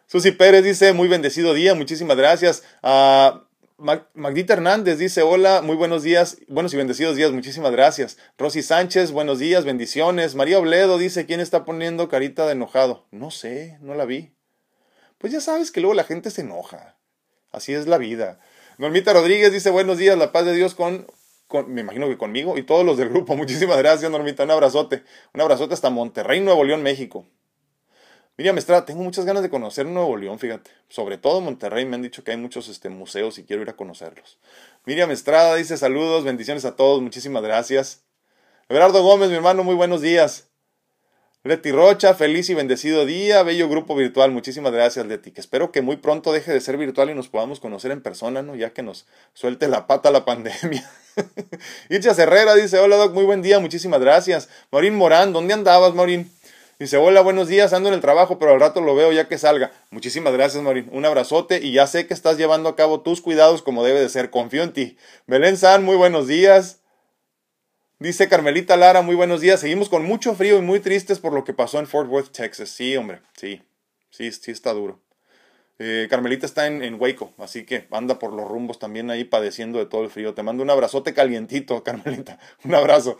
Susi Pérez dice, muy bendecido día, muchísimas gracias. Uh, Magdita Hernández dice, hola, muy buenos días, buenos y bendecidos días, muchísimas gracias. Rosy Sánchez, buenos días, bendiciones. María Obledo dice, ¿quién está poniendo carita de enojado? No sé, no la vi. Pues ya sabes que luego la gente se enoja. Así es la vida. Normita Rodríguez dice, buenos días, la paz de Dios con, me imagino que conmigo y todos los del grupo. <laughs> Muchísimas gracias, Normita, un abrazote. Un abrazote hasta Monterrey, Nuevo León, México. Miriam Estrada, tengo muchas ganas de conocer Nuevo León, fíjate. Sobre todo Monterrey, me han dicho que hay muchos este, museos y quiero ir a conocerlos. Miriam Estrada dice saludos, bendiciones a todos, muchísimas gracias. Everardo Gómez, mi hermano, muy buenos días. Leti Rocha, feliz y bendecido día, bello grupo virtual, muchísimas gracias Leti, que espero que muy pronto deje de ser virtual y nos podamos conocer en persona, ¿no? Ya que nos suelte la pata la pandemia. <laughs> <laughs> Ircha Herrera dice, hola Doc, muy buen día, muchísimas gracias. Marín Morán, ¿dónde andabas, Marín? Dice, hola, buenos días, ando en el trabajo, pero al rato lo veo ya que salga. Muchísimas gracias, Marín. Un abrazote y ya sé que estás llevando a cabo tus cuidados como debe de ser. Confío en ti. Belén San, muy buenos días. Dice Carmelita Lara, muy buenos días. Seguimos con mucho frío y muy tristes por lo que pasó en Fort Worth, Texas. Sí, hombre, sí, sí, sí está duro. Eh, Carmelita está en, en, así que anda por los rumbos también ahí padeciendo de todo el frío. Te mando un abrazote calientito, <laughs> Carmelita. Un abrazo.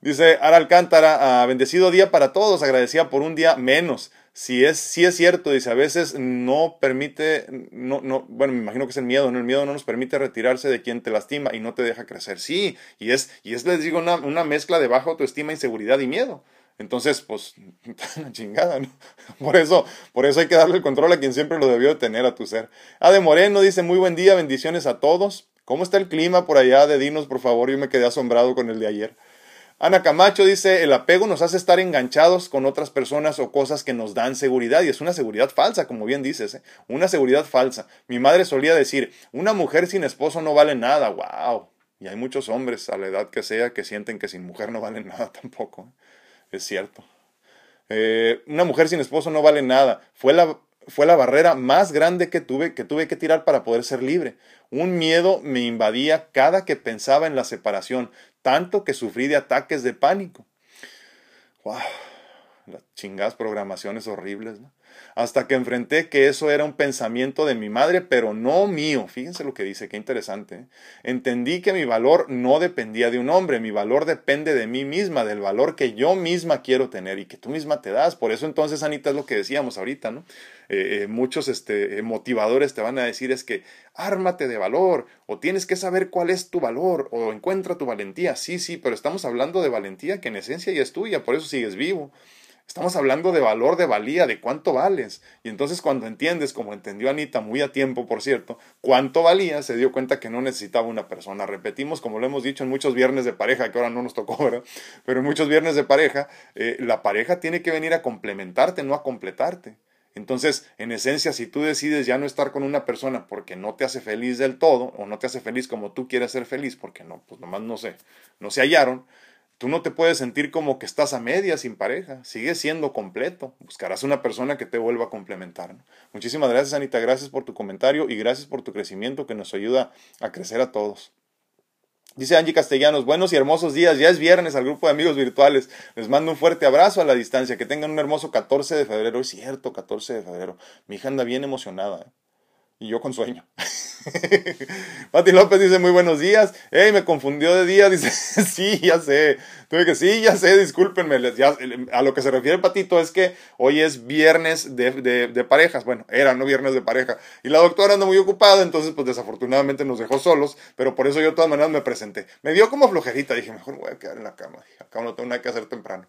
Dice Ara Alcántara, ah, bendecido día para todos, agradecida por un día menos. Si es, si es cierto, dice, a veces no permite, no, no, bueno, me imagino que es el miedo, ¿no? El miedo no nos permite retirarse de quien te lastima y no te deja crecer. Sí, y es, y es les digo, una, una mezcla de baja autoestima, inseguridad y miedo. Entonces, pues, <laughs> una chingada, ¿no? Por eso, por eso hay que darle el control a quien siempre lo debió de tener a tu ser. Ade Moreno dice, muy buen día, bendiciones a todos. ¿Cómo está el clima por allá de Dinos, por favor? Yo me quedé asombrado con el de ayer. Ana Camacho dice, el apego nos hace estar enganchados con otras personas o cosas que nos dan seguridad y es una seguridad falsa, como bien dices, ¿eh? una seguridad falsa. Mi madre solía decir, una mujer sin esposo no vale nada, wow. Y hay muchos hombres, a la edad que sea, que sienten que sin mujer no valen nada tampoco. ¿eh? Es cierto. Eh, una mujer sin esposo no vale nada. Fue la, fue la barrera más grande que tuve, que tuve que tirar para poder ser libre. Un miedo me invadía cada que pensaba en la separación, tanto que sufrí de ataques de pánico. ¡Wow! Las chingadas programaciones horribles, ¿no? Hasta que enfrenté que eso era un pensamiento de mi madre, pero no mío. Fíjense lo que dice, qué interesante. ¿eh? Entendí que mi valor no dependía de un hombre, mi valor depende de mí misma, del valor que yo misma quiero tener y que tú misma te das. Por eso entonces, Anita, es lo que decíamos ahorita, ¿no? Eh, eh, muchos este, motivadores te van a decir es que ármate de valor o tienes que saber cuál es tu valor o encuentra tu valentía. Sí, sí, pero estamos hablando de valentía que en esencia ya es tuya, por eso sigues vivo. Estamos hablando de valor, de valía, de cuánto vales. Y entonces cuando entiendes, como entendió Anita muy a tiempo, por cierto, cuánto valía, se dio cuenta que no necesitaba una persona. Repetimos, como lo hemos dicho en muchos viernes de pareja, que ahora no nos tocó. Pero en muchos viernes de pareja, eh, la pareja tiene que venir a complementarte, no a completarte. Entonces, en esencia, si tú decides ya no estar con una persona porque no te hace feliz del todo, o no te hace feliz como tú quieres ser feliz, porque no, pues nomás no sé, no se hallaron, Tú no te puedes sentir como que estás a media sin pareja, sigues siendo completo. Buscarás una persona que te vuelva a complementar. Muchísimas gracias, Anita. Gracias por tu comentario y gracias por tu crecimiento que nos ayuda a crecer a todos. Dice Angie Castellanos, buenos y hermosos días, ya es viernes al grupo de amigos virtuales. Les mando un fuerte abrazo a la distancia, que tengan un hermoso 14 de febrero. Es cierto, 14 de febrero. Mi hija anda bien emocionada. ¿eh? Y yo con sueño. <laughs> Pati López dice muy buenos días. Hey, me confundió de día. <laughs> Dice, sí, ya sé. Tuve que, sí, ya sé, discúlpenme. a lo que se refiere Patito es que hoy es viernes de, de, parejas. Bueno, era, no viernes de pareja. Y la doctora anda muy ocupada, entonces pues desafortunadamente nos dejó solos. Pero por eso yo de todas maneras me presenté. Me dio como flojerita. Dije, mejor voy a quedar en la cama. acá no tengo nada que hacer temprano.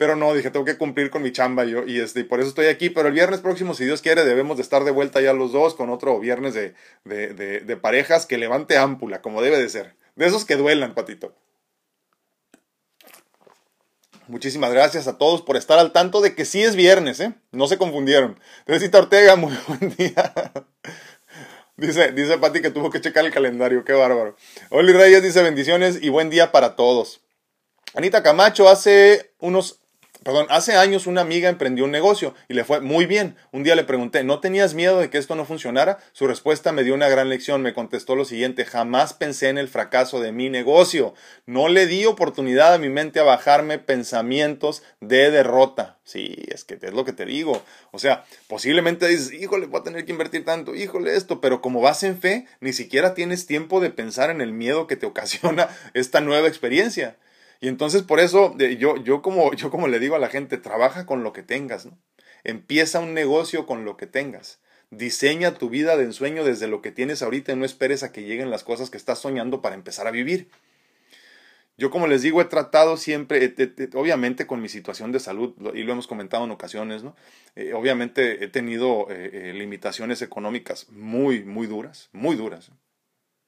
Pero no, dije, tengo que cumplir con mi chamba yo, y, este, por eso estoy aquí. Pero el viernes próximo, si Dios quiere, debemos de estar de vuelta ya los dos con otro viernes de, de, de, parejas que levante ámpula, como debe de ser. De esos que duelan, patito. Muchísimas gracias a todos por estar al tanto de que sí es viernes, ¿eh? No se confundieron. Teresita Ortega, <laughs> muy buen día. Dice, dice Pati que tuvo que checar el calendario, qué bárbaro. Oli Reyes dice bendiciones y buen día para todos. Anita Camacho hace unos Perdón, hace años una amiga emprendió un negocio y le fue muy bien. Un día le pregunté, ¿no tenías miedo de que esto no funcionara? Su respuesta me dio una gran lección. Me contestó lo siguiente, jamás pensé en el fracaso de mi negocio. No le di oportunidad a mi mente a bajarme pensamientos de derrota. Sí, es que es lo que te digo. O sea, posiblemente dices, híjole, voy a tener que invertir tanto, híjole esto, pero como vas en fe, ni siquiera tienes tiempo de pensar en el miedo que te <laughs> ocasiona esta nueva experiencia. Y entonces por eso yo, yo, como, yo como le digo a la gente, trabaja con lo que tengas, ¿no? Empieza un negocio con lo que tengas. Diseña tu vida de ensueño desde lo que tienes ahorita y no esperes a que lleguen las cosas que estás soñando para empezar a vivir. Yo como les digo, he tratado siempre, obviamente con mi situación de salud, y lo hemos comentado en ocasiones, ¿no? Eh, obviamente he tenido eh, eh, limitaciones económicas muy, muy duras, muy duras.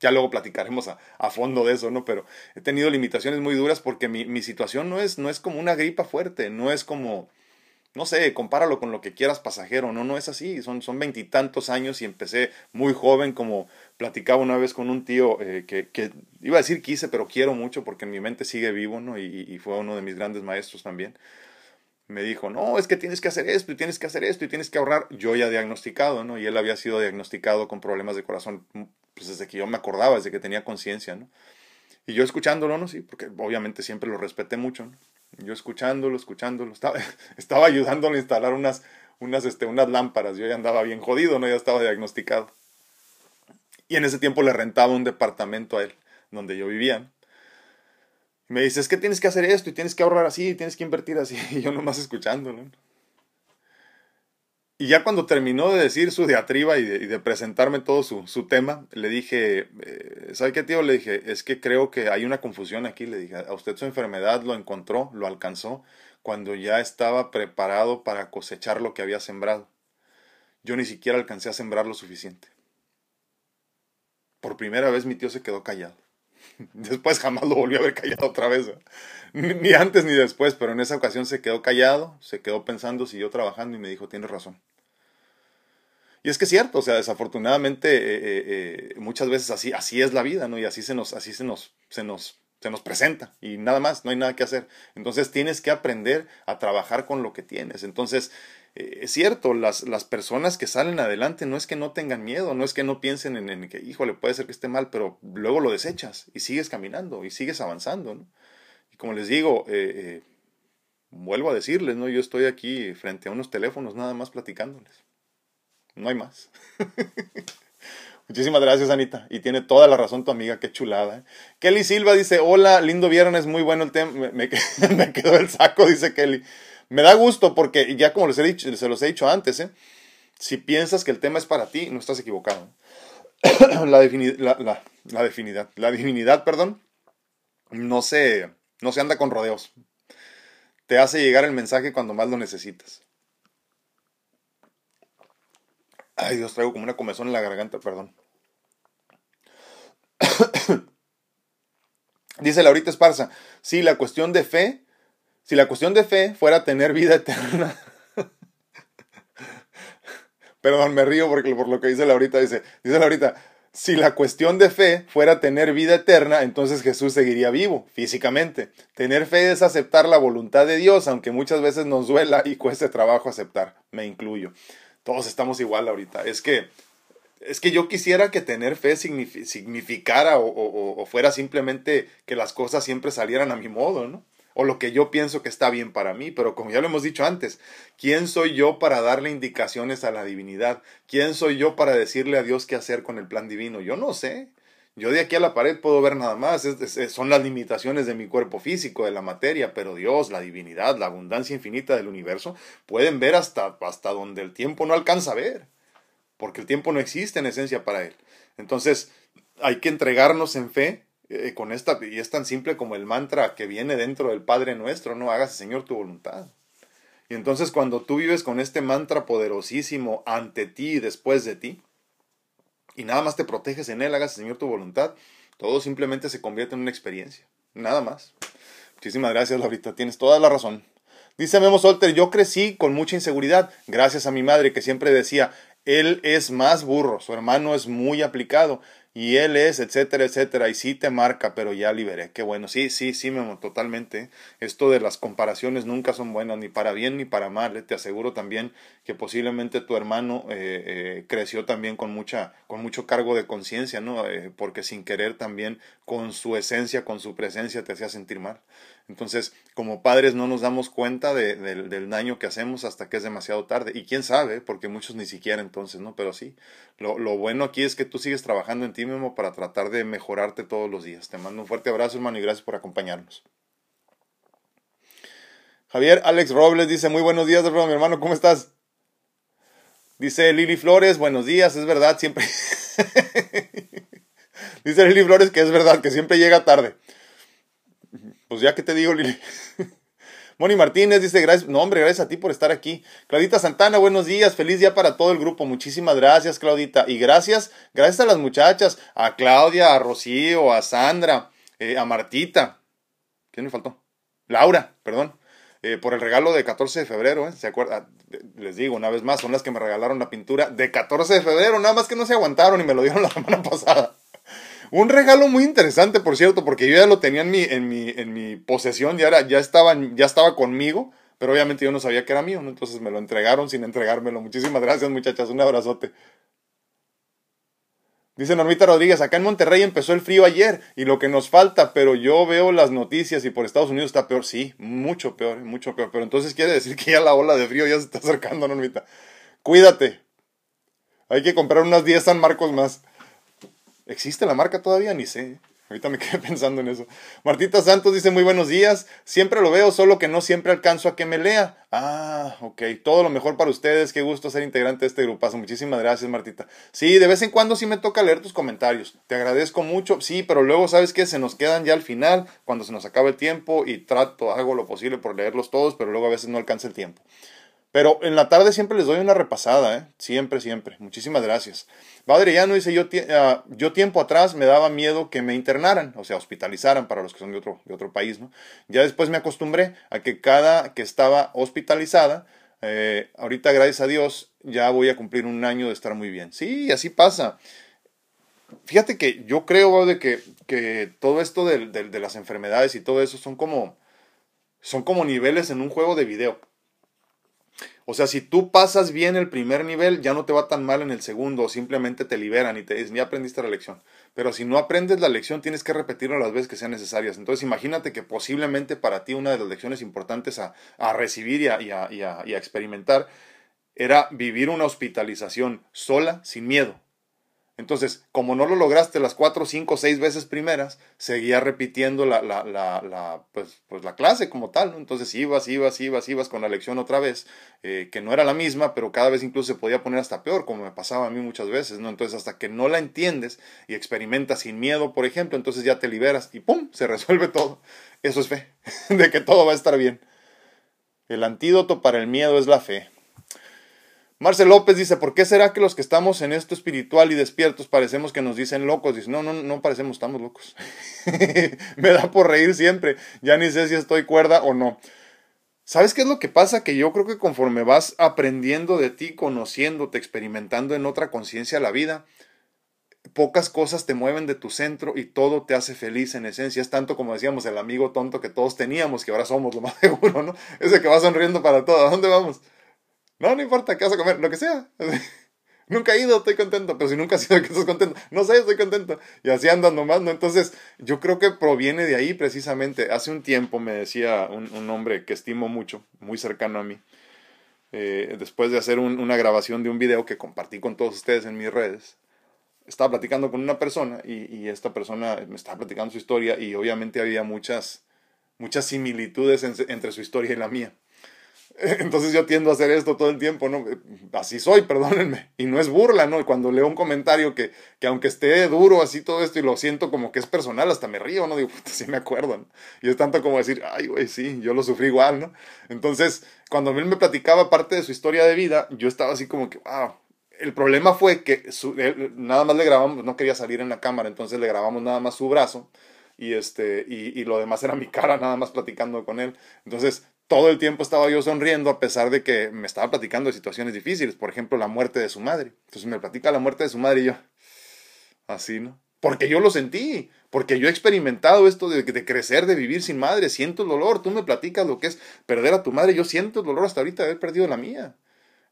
Ya luego platicaremos a, fondo de eso, ¿no? Pero he tenido limitaciones muy duras porque mi, situación no es, no es como una gripa fuerte, no es como, no sé, compáralo con lo que quieras pasajero, no, no es así, son, veintitantos años y empecé muy joven, como platicaba una vez con un tío eh, que, que, iba a decir quise, pero quiero mucho porque en mi mente sigue vivo, ¿no? Y, y fue uno de mis grandes maestros también me dijo, no, es que tienes que hacer esto y tienes que hacer esto y tienes que ahorrar. Yo ya diagnosticado, ¿no? Y él había sido diagnosticado con problemas de corazón pues desde que yo me acordaba, desde que tenía conciencia, ¿no? Y yo escuchándolo, ¿no? Sí, porque obviamente siempre lo respeté mucho. Yo escuchándolo, escuchándolo, estaba, <laughs> estaba ayudándole a instalar unas, unas, este, unas lámparas, yo ya andaba bien jodido, ¿no? Ya estaba diagnosticado. Y en ese tiempo le rentaba un departamento a él, donde yo vivía, me dice, es que tienes que hacer esto y tienes que ahorrar así y tienes que invertir así. <laughs> Y yo nomás escuchándolo. Y ya cuando terminó de decir su diatriba y de, presentarme todo su, tema, le dije, eh, ¿sabe qué tío? Le dije, es que creo que hay una confusión aquí. Le dije, a usted su enfermedad lo encontró, lo alcanzó, cuando ya estaba preparado para cosechar lo que había sembrado. Yo ni siquiera alcancé a sembrar lo suficiente. Por primera vez mi tío se quedó callado. <laughs> Después jamás lo volvió a ver callado otra vez. Ni antes ni después, pero en esa ocasión se quedó callado, se quedó pensando, siguió trabajando y me dijo, tienes razón. Y es que es cierto, o sea, desafortunadamente eh, eh, eh, muchas veces así, así es la vida, ¿no? Y así se nos, así se nos, se nos, se nos presenta y nada más, no hay nada que hacer. Entonces tienes que aprender a trabajar con lo que tienes. Entonces, es cierto, las, las personas que salen adelante no es que no tengan miedo, no es que no piensen en, en, que, híjole, puede ser que esté mal, pero luego lo desechas y sigues caminando y sigues avanzando, ¿no? Y como les digo, vuelvo a decirles, ¿no? Yo estoy aquí frente a unos teléfonos nada más platicándoles. No hay más. <laughs> Muchísimas gracias, Anita. Y tiene toda la razón tu amiga, qué chulada. ¿eh? Kelly Silva dice, hola, lindo viernes, muy bueno el tema. Me, <laughs> quedó el saco, dice Kelly. Me da gusto porque ya como les he dicho, se los he dicho antes, ¿eh? si piensas que el tema es para ti, no estás equivocado. <coughs> la, la, la, divinidad, la divinidad, perdón, no se, no se anda con rodeos. Te hace llegar el mensaje cuando más lo necesitas. Ay, Dios, traigo como una comezón en la garganta, perdón. <coughs> Dice Laurita Esparza, si la cuestión de fe, si la cuestión de fe fuera tener vida eterna. <laughs> Perdón, me río porque por lo que dice Laurita, dice, dice Laurita, si la cuestión de fe fuera tener vida eterna, entonces Jesús seguiría vivo físicamente. Tener fe es aceptar la voluntad de Dios, aunque muchas veces nos duela y cueste trabajo aceptar. Me incluyo todos estamos igual ahorita. Es que, es que yo quisiera que tener fe significara o, fuera simplemente que las cosas siempre salieran a mi modo, ¿no? O lo que yo pienso que está bien para mí, pero como ya lo hemos dicho antes, ¿quién soy yo para darle indicaciones a la divinidad? ¿Quién soy yo para decirle a Dios qué hacer con el plan divino? Yo no sé. Yo de aquí a la pared puedo ver nada más, son las limitaciones de mi cuerpo físico, de la materia, pero Dios, la divinidad, la abundancia infinita del universo, pueden ver hasta, hasta donde el tiempo no alcanza a ver, porque el tiempo no existe en esencia para Él. Entonces, hay que entregarnos en fe eh, con esta, y es tan simple como el mantra que viene dentro del Padre nuestro, no hagas, Señor, tu voluntad. Y entonces cuando tú vives con este mantra poderosísimo ante ti y después de ti, y nada más te proteges en Él, hagas, Señor, tu voluntad, todo simplemente se convierte en una experiencia. Nada más. Muchísimas gracias, Laurita. Tienes toda la razón. Dice Memo Solter, yo crecí con mucha inseguridad, gracias a mi madre que siempre decía, él es más burro, su hermano es muy aplicado y él es, etcétera, etcétera, y sí te marca, pero ya liberé. Qué bueno, sí, sí, sí, Memo, totalmente. Esto de las comparaciones nunca son buenas, ni para bien ni para mal. ¿eh? Te aseguro también que posiblemente tu hermano eh, eh, creció también con, mucha, con mucho cargo de conciencia, ¿no? porque sin querer también con su esencia, con su presencia te hacía sentir mal. Entonces, como padres no nos damos cuenta de, del daño que hacemos hasta que es demasiado tarde. Y quién sabe, porque muchos ni siquiera entonces, ¿no? Pero sí, lo, lo bueno aquí es que tú sigues trabajando en ti mismo para tratar de mejorarte todos los días. Te mando un fuerte abrazo, hermano, y gracias por acompañarnos. Javier Alex Robles dice, muy buenos días, mi hermano, ¿cómo estás? Dice Lili Flores, buenos días, es verdad, siempre... <laughs> dice Lili Flores que es verdad, que siempre llega tarde. Pues ya que te digo, Lili. <laughs> Moni Martínez dice, gracias, no hombre, gracias a ti por estar aquí. Claudita Santana, buenos días, feliz día para todo el grupo. Muchísimas gracias, Claudita. Y gracias, gracias a las muchachas, a Claudia, a Rocío, a Sandra, eh, a Martita. ¿Quién me faltó? Laura, perdón. Eh, por el regalo de 14 de febrero, ¿eh? ¿Se acuerda? Les digo una vez más, son las que me regalaron la pintura de 14 de febrero, nada más que no se aguantaron y me lo dieron la <laughs> semana pasada. Un regalo muy interesante, por cierto, porque yo ya lo tenía en mi, en mi, en mi posesión, ya, era, ya, estaba, ya estaba conmigo, pero obviamente yo no sabía que era mío, ¿no? entonces me lo entregaron sin entregármelo. Muchísimas gracias, muchachas, un abrazote. Dice Normita Rodríguez, acá en Monterrey empezó el frío ayer y lo que nos falta, pero yo veo las noticias y por Estados Unidos está peor. Sí, mucho peor, mucho peor. Pero entonces quiere decir que ya la ola de frío ya se está acercando, Normita. Cuídate. Hay que comprar unas 10 San Marcos más. ¿Existe la marca todavía? Ni sé. Ahorita me <laughs> quedé pensando en eso. Martita Santos dice muy buenos días. Siempre lo veo, solo que no siempre alcanzo a que me lea. Ah, ok. Todo lo mejor para ustedes. Qué gusto ser integrante de este grupazo. Muchísimas gracias, Martita. Sí, de vez en cuando sí me toca leer tus comentarios. Te agradezco mucho. Sí, pero luego, ¿sabes qué? Se nos quedan ya al final, cuando se nos acaba el tiempo y trato, hago lo posible por leerlos todos, pero luego a veces no alcanza el tiempo. Pero en la tarde siempre les doy una repasada, ¿eh? Siempre, siempre. Muchísimas gracias. no dice, yo, uh, yo tiempo atrás me daba miedo que me internaran, o sea, hospitalizaran para los que son de otro, de otro país, ¿no? Ya después me acostumbré a que cada que estaba hospitalizada, eh, ahorita gracias a Dios ya voy a cumplir un año de estar muy bien. Sí, así pasa. Fíjate que yo creo de que, que todo esto de, de, de las enfermedades y todo eso son como, son como niveles en un juego de video. O sea, si tú pasas bien el primer nivel, ya no te va tan mal en el segundo, simplemente te liberan y te dicen, ya aprendiste la lección. Pero si no aprendes la lección, tienes que repetirlo las veces que sean necesarias. Entonces, imagínate que posiblemente para ti una de las lecciones importantes a, recibir y a experimentar era vivir una hospitalización sola, sin miedo. Entonces, como no lo lograste las cuatro, cinco, seis veces primeras, seguía repitiendo la, la, la, pues, pues, la clase como tal, ¿no? Entonces ibas, ibas, ibas, ibas con la lección otra vez, eh, que no era la misma, pero cada vez incluso se podía poner hasta peor, como me pasaba a mí muchas veces, ¿no? Entonces, hasta que no la entiendes y experimentas sin miedo, por ejemplo, entonces ya te liberas y ¡pum! se resuelve todo. Eso es fe, <laughs> de que todo va a estar bien. El antídoto para el miedo es la fe. Marcel López dice, ¿por qué será que los que estamos en esto espiritual y despiertos parecemos que nos dicen locos? Dice, no, no, no parecemos, estamos locos. <laughs> Me da por reír siempre, ya ni sé si estoy cuerda o no. ¿Sabes qué es lo que pasa? Que yo creo que conforme vas aprendiendo de ti, conociéndote, experimentando en otra conciencia la vida, pocas cosas te mueven de tu centro y todo te hace feliz en esencia. Es tanto como decíamos el amigo tonto que todos teníamos, que ahora somos lo más <laughs> seguro, ¿no? Ese que va sonriendo para todo. ¿A dónde vamos? No, no importa, ¿qué vas a comer? Lo que sea. <laughs> Nunca he ido, estoy contento, pero si nunca has ido, ¿qué estás contento? No sé, estoy contento. Y así andan nomás, ¿no? Entonces, yo creo que proviene de ahí precisamente. Hace un tiempo me decía un, hombre que estimo mucho, muy cercano a mí, eh, después de hacer una grabación de un video que compartí con todos ustedes en mis redes, estaba platicando con una persona y, y esta persona me estaba platicando su historia y obviamente había muchas, muchas similitudes entre su historia y la mía. <laughs> Entonces yo tiendo a hacer esto todo el tiempo, ¿no? Así soy, <laughs> perdónenme. Y no es burla, ¿no? Cuando leo un comentario que, que aunque esté duro así todo esto y lo siento como que es personal, hasta me río, ¿no? Digo, puta, sí me acuerdo, ¿no? Y es tanto como decir, ay, güey, sí, yo lo sufrí igual, ¿no? Entonces, cuando él me platicaba parte de su historia de vida, yo estaba así como que, wow. El problema fue que nada más le grabamos, no quería salir en la cámara, entonces le grabamos nada más su brazo y este y, y, lo demás era mi cara nada más platicando con él entonces todo el tiempo estaba yo sonriendo a pesar de que me estaba platicando de situaciones difíciles, por ejemplo, la muerte de su madre. Entonces me platica la muerte de su madre y yo, así, ¿no? Porque yo lo sentí, porque yo he experimentado esto de, crecer, de vivir sin madre, siento el dolor, tú me platicas lo que es perder a tu madre, yo siento el dolor hasta ahorita de haber perdido la mía.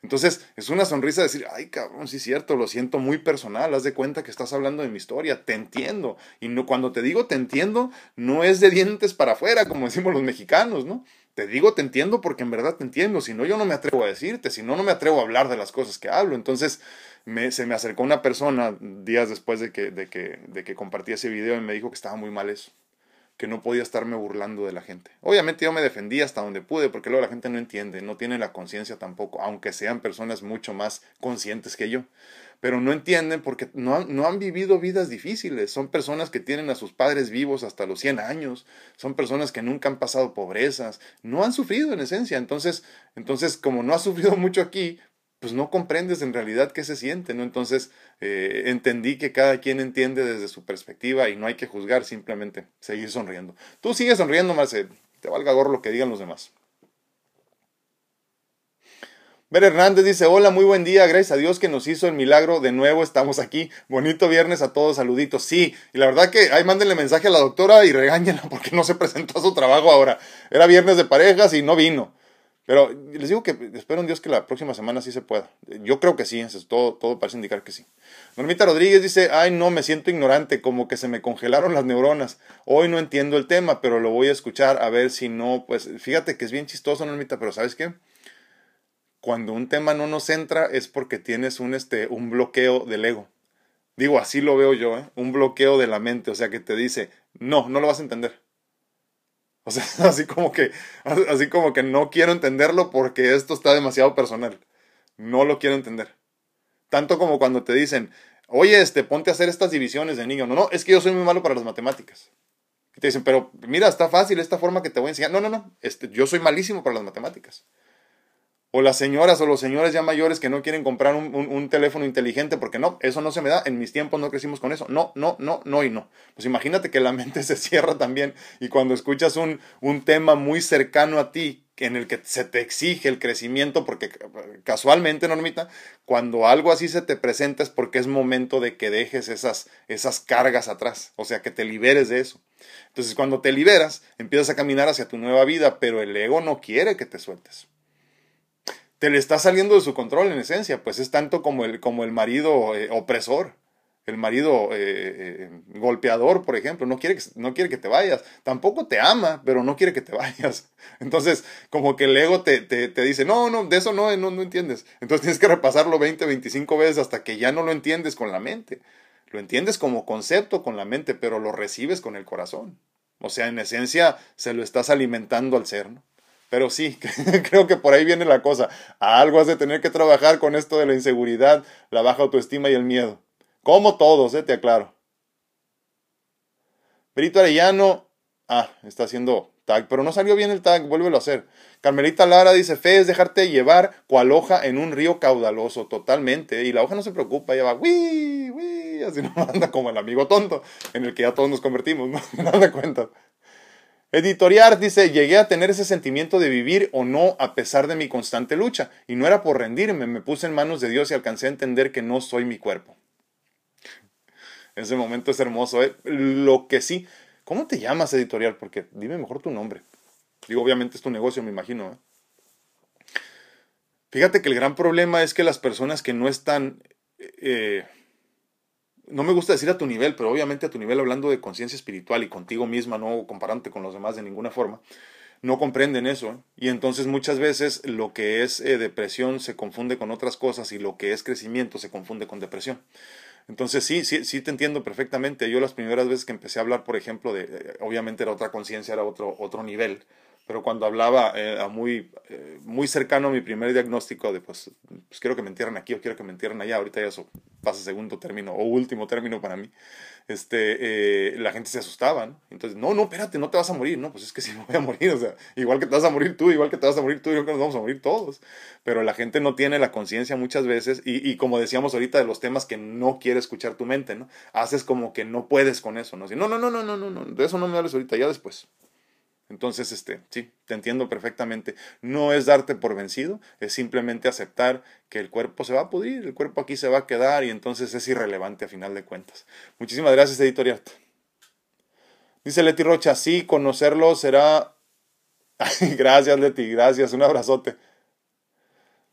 Entonces es una sonrisa decir, ay cabrón, sí es cierto, lo siento muy personal, haz de cuenta que estás hablando de mi historia, te entiendo. Y no, cuando te digo te entiendo, no es de dientes para afuera, como decimos los mexicanos, ¿no? Te digo te entiendo porque en verdad te entiendo, si no yo no me atrevo a decirte, si no no me atrevo a hablar de las cosas que hablo. Entonces me, se me acercó una persona días después de que, de, que, de que compartí ese video y me dijo que estaba muy mal eso que no podía estarme burlando de la gente. Obviamente yo me defendí hasta donde pude, porque luego la gente no entiende, no tiene la conciencia tampoco, aunque sean personas mucho más conscientes que yo. Pero no entienden porque no no han vivido vidas difíciles. Son personas que tienen a sus padres vivos hasta los 100 años. Son personas que nunca han pasado pobrezas. No han sufrido en esencia. Entonces, entonces como no ha sufrido mucho aquí, pues no comprendes en realidad qué se siente, ¿no? Entonces eh, entendí que cada quien entiende desde su perspectiva y no hay que juzgar, simplemente seguir sonriendo. Tú sigues sonriendo, Marcel, te valga gorro lo que digan los demás. Ver Hernández dice, hola, muy buen día, gracias a Dios que nos hizo el milagro, de nuevo estamos aquí, bonito viernes a todos, saluditos, sí, y la verdad que ahí mándenle mensaje a la doctora y regáñenla <laughs> porque no se presentó a su trabajo ahora, era viernes de parejas y no vino, pero les digo que espero en Dios que la próxima semana sí se pueda. Yo creo que sí, todo, todo parece indicar que sí. Normita Rodríguez dice, ay no, me siento ignorante, como que se me congelaron las neuronas. Hoy no entiendo el tema, pero lo voy a escuchar a ver si no, pues fíjate que es bien chistoso, Normita, pero ¿sabes qué? Cuando un tema no nos entra es porque tienes un, este, un bloqueo del ego Digo, así lo veo yo, ¿eh? un bloqueo de la mente, o sea, que te dice, no, no lo vas a entender. <laughs> O sea, <laughs> así como que, así como que no quiero entenderlo porque esto está demasiado personal. No lo quiero entender. Tanto como cuando te dicen, oye, este, ponte a hacer estas divisiones de niño. No, no, es que yo soy muy malo para las matemáticas. Y te dicen, pero mira, está fácil esta forma que te voy a enseñar. No, no, no, este, yo soy malísimo para las matemáticas. O las señoras o los señores ya mayores que no quieren comprar un, teléfono inteligente porque no, eso no se me da. En mis tiempos no crecimos con eso. No, no, no, no y no. Pues imagínate que la <laughs> mente se cierra también y cuando escuchas un, un tema muy cercano a ti en el que se te exige el crecimiento, porque casualmente, Normita, cuando algo así se te presenta es porque es momento de que dejes esas, esas cargas atrás, o sea, que te liberes de eso. Entonces, cuando te liberas, empiezas a caminar hacia tu nueva vida, pero el ego no quiere que te sueltes te le está saliendo de su control en esencia, pues es tanto como el, como el marido eh, opresor, el marido eh, eh, golpeador, por ejemplo, no quiere, que, no quiere que te vayas, tampoco te ama, pero no quiere que te <laughs> vayas. Entonces, como que el ego te, te, te dice, no, no, de eso no, no, no entiendes. Entonces tienes que repasarlo 20, 25 veces hasta que ya no lo entiendes con la mente. Lo entiendes como concepto con la mente, pero lo recibes con el corazón. O sea, en esencia se lo estás alimentando al ser, ¿no? Pero sí, <laughs> creo que por ahí viene la cosa. algo has de tener que trabajar con esto de la inseguridad, la baja autoestima y el miedo. Como todos, eh, te aclaro. Perito Arellano, ah, está haciendo tag, pero no salió bien el tag, vuélvelo a hacer. Carmelita Lara dice, fe es dejarte llevar cual hoja en un río caudaloso, totalmente. Y la hoja no se preocupa, ella va, uy, así <laughs> no anda como el amigo tonto, en el que ya todos nos convertimos, ¿no? <laughs> no de cuenta. Editorial dice, llegué a tener ese sentimiento de vivir o no a pesar de mi constante lucha, y no era por rendirme, me puse en manos de Dios y alcancé a entender que no soy mi cuerpo. Ese momento es hermoso, ¿eh? Lo que sí, ¿cómo te llamas editorial? Porque dime mejor tu nombre. Digo, obviamente es tu negocio, me imagino. ¿eh? Fíjate que el gran problema es que las personas que no están... Eh, no me gusta decir a tu nivel, pero obviamente a tu nivel hablando de conciencia espiritual y contigo misma, no comparándote con los demás de ninguna forma, no comprenden eso. Y entonces muchas veces lo que es eh, depresión se confunde con otras cosas y lo que es crecimiento se confunde con depresión. Entonces sí, sí, sí te entiendo perfectamente. Yo las primeras veces que empecé a hablar, por ejemplo, de, eh, obviamente era otra conciencia, era otro, otro nivel pero cuando hablaba eh, muy, muy cercano a mi primer diagnóstico de pues, pues, quiero que me entierren aquí o quiero que me entierren allá, ahorita ya eso pasa segundo término o último término para mí, este, eh, la gente se asustaba, ¿no? Entonces, no, no, espérate, no te vas a morir, no, pues es que si me voy a morir, o sea, igual que te vas a morir tú, igual que te vas a morir tú, igual que nos vamos a morir todos, pero la gente no tiene la conciencia muchas veces y, como decíamos ahorita de los temas que no quiere escuchar tu mente, ¿no? Haces como que no puedes con eso, ¿no? no, no, no, no, no, no, de eso no me hables ahorita, ya después. Entonces, este, sí, te entiendo perfectamente. No es darte por vencido, es simplemente aceptar que el cuerpo se va a pudrir, el cuerpo aquí se va a quedar y entonces es irrelevante a final de cuentas. Muchísimas gracias, editorial. Dice Leti Rocha, sí, conocerlo será... <laughs> gracias, Leti, gracias, un abrazote.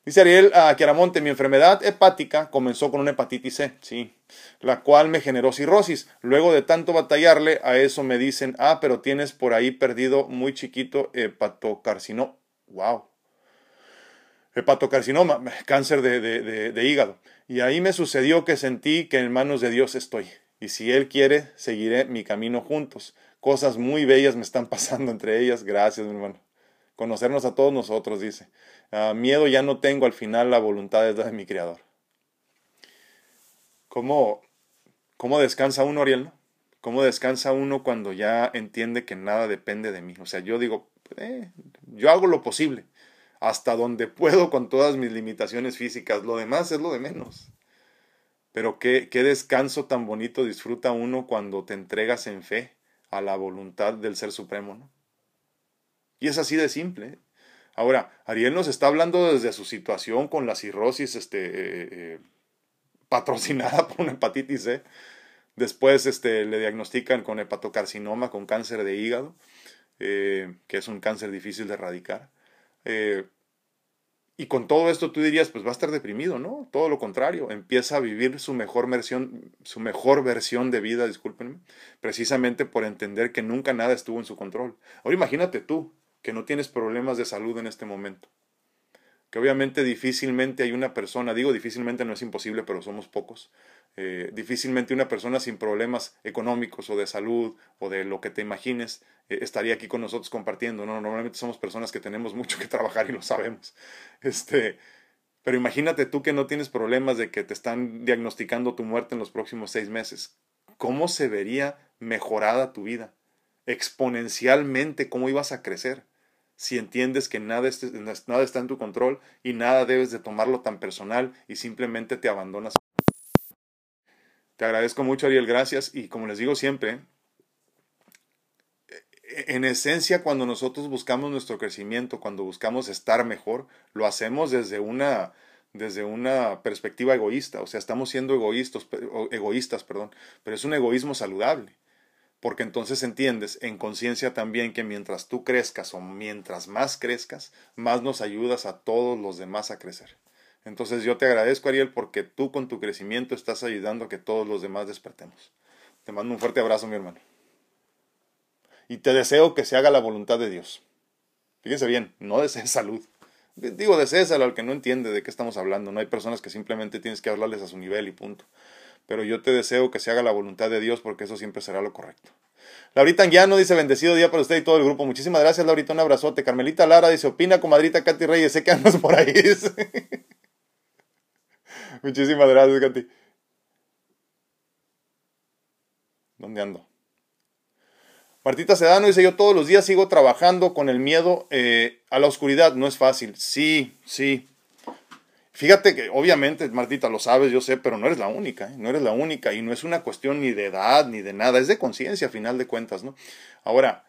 Dice Ariel a Chiaramonte, mi enfermedad hepática comenzó con una hepatitis C, sí, la cual me generó cirrosis. Luego de tanto batallarle, a eso me dicen, ah, pero tienes por ahí perdido muy chiquito hepatocarcinoma. Wow. Hepatocarcinoma, cáncer de, de, de hígado. Y ahí me sucedió que sentí que en manos de Dios estoy. Y si Él quiere, seguiré mi camino juntos. Cosas muy bellas me están <laughs> pasando entre ellas. Gracias, mi hermano. Conocernos a todos nosotros, dice. Ah, miedo ya no tengo, al final la voluntad es la de mi Creador. ¿Cómo, cómo descansa uno, Ariel? ¿Cómo descansa uno cuando ya entiende que nada depende de mí? O sea, yo digo, eh, yo hago lo posible, hasta donde puedo con todas mis limitaciones físicas, lo demás es lo de menos. Pero qué, qué descanso tan bonito disfruta uno cuando te entregas en fe a la voluntad del Ser Supremo, ¿no? Y es así de simple. Ahora, Ariel nos está hablando desde su situación con la cirrosis este, eh, eh, patrocinada <laughs> por una hepatitis C. Después este, le diagnostican con hepatocarcinoma, con cáncer de hígado, eh, que es un cáncer difícil de erradicar. y con todo esto tú dirías, pues va a estar deprimido, ¿no? Todo lo contrario, empieza a vivir su mejor versión, su mejor versión de vida, discúlpenme, precisamente por entender que nunca nada estuvo en su control. Ahora imagínate tú, que no tienes problemas de salud en este momento. que obviamente difícilmente hay una persona, digo difícilmente no es imposible, pero somos pocos, eh, difícilmente una persona sin problemas económicos o de salud o de lo que te imagines eh, estaría aquí con nosotros compartiendo. No, normalmente somos personas que tenemos mucho que trabajar y lo sabemos. Este, pero imagínate tú que no tienes problemas de que te están diagnosticando tu muerte en los próximos seis meses. ¿Cómo se vería mejorada tu vida? Exponencialmente, ¿cómo ibas a crecer? Si entiendes que nada, nada está en tu control y nada debes de tomarlo tan personal y simplemente te abandonas. Te agradezco mucho, Ariel, gracias. Y como les digo siempre, en esencia, cuando nosotros buscamos nuestro crecimiento, cuando buscamos estar mejor, lo hacemos desde una, desde una perspectiva egoísta. O sea, estamos siendo egoístas, egoístas, perdón, pero es un egoísmo saludable porque entonces entiendes en conciencia también que mientras tú crezcas o mientras más crezcas, más nos ayudas a todos los demás a crecer. Entonces yo te agradezco, Ariel, porque tú con tu crecimiento estás ayudando a que todos los demás despertemos. Te mando un fuerte abrazo, mi hermano. Y te deseo que se haga la voluntad de Dios. Fíjense bien, no desees salud. Digo, desees al que no entiende de qué estamos hablando. No hay personas que simplemente tienes que hablarles a su nivel y punto pero yo te deseo que se haga la voluntad de Dios porque eso siempre será lo correcto. Laurita Anguiano dice, bendecido día para usted y todo el grupo. Muchísimas gracias, Laurita, un abrazote. Carmelita Lara dice, opina, comadrita Katy Reyes, sé que andas por ahí. <laughs> Muchísimas gracias, Katy. ¿Dónde ando? Martita Sedano dice, yo todos los días sigo trabajando con el miedo eh, a la oscuridad. No es fácil. Sí, sí. Fíjate que obviamente, Martita, lo sabes, yo sé, pero no eres la única, ¿eh? no eres la única y no es una cuestión ni de edad ni de nada, es de conciencia a final de cuentas, ¿no? Ahora,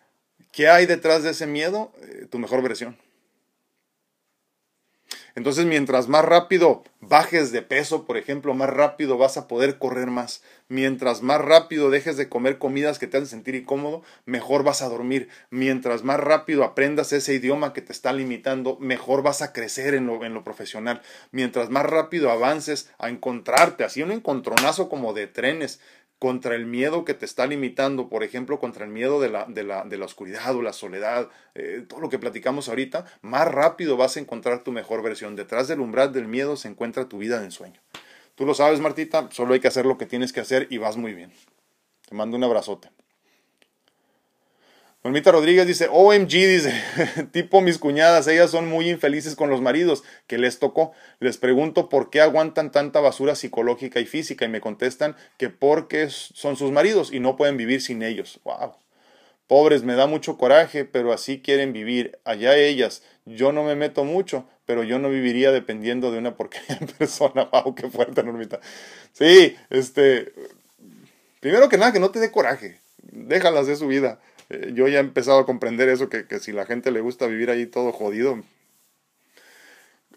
¿qué hay detrás de ese miedo? Eh, tu mejor versión. Entonces, mientras más rápido bajes de peso, por ejemplo, más rápido vas a poder correr más. Mientras más rápido dejes de comer comidas que te hacen sentir incómodo, mejor vas a dormir. Mientras más rápido aprendas ese idioma que te está limitando, mejor vas a crecer en lo, profesional. Mientras más rápido avances a encontrarte, así un encontronazo como de trenes, contra el miedo que te está limitando, por ejemplo, contra el miedo de la, de la, de la oscuridad o la soledad, eh, todo lo que platicamos ahorita, más rápido vas a encontrar tu mejor versión. Detrás del umbral del miedo se encuentra tu vida de ensueño. Tú lo sabes, Martita, solo hay que hacer lo que tienes que hacer y vas muy bien. Te mando un abrazote. Normita Rodríguez dice, OMG, dice, <laughs> tipo mis cuñadas, ellas son muy infelices con los maridos que les tocó. Les pregunto por qué aguantan tanta basura psicológica y física y me contestan que porque son sus maridos y no pueden vivir sin ellos. Wow. Pobres, me da mucho coraje, pero así quieren vivir. Allá ellas, yo no me meto mucho, pero yo no viviría dependiendo de una porquería persona. <laughs> Wow, qué fuerte, Normita. Sí, este, primero que nada, que no te dé coraje. Déjalas de su vida eh, yo ya he empezado a comprender eso, que, que si la gente le gusta vivir ahí todo jodido.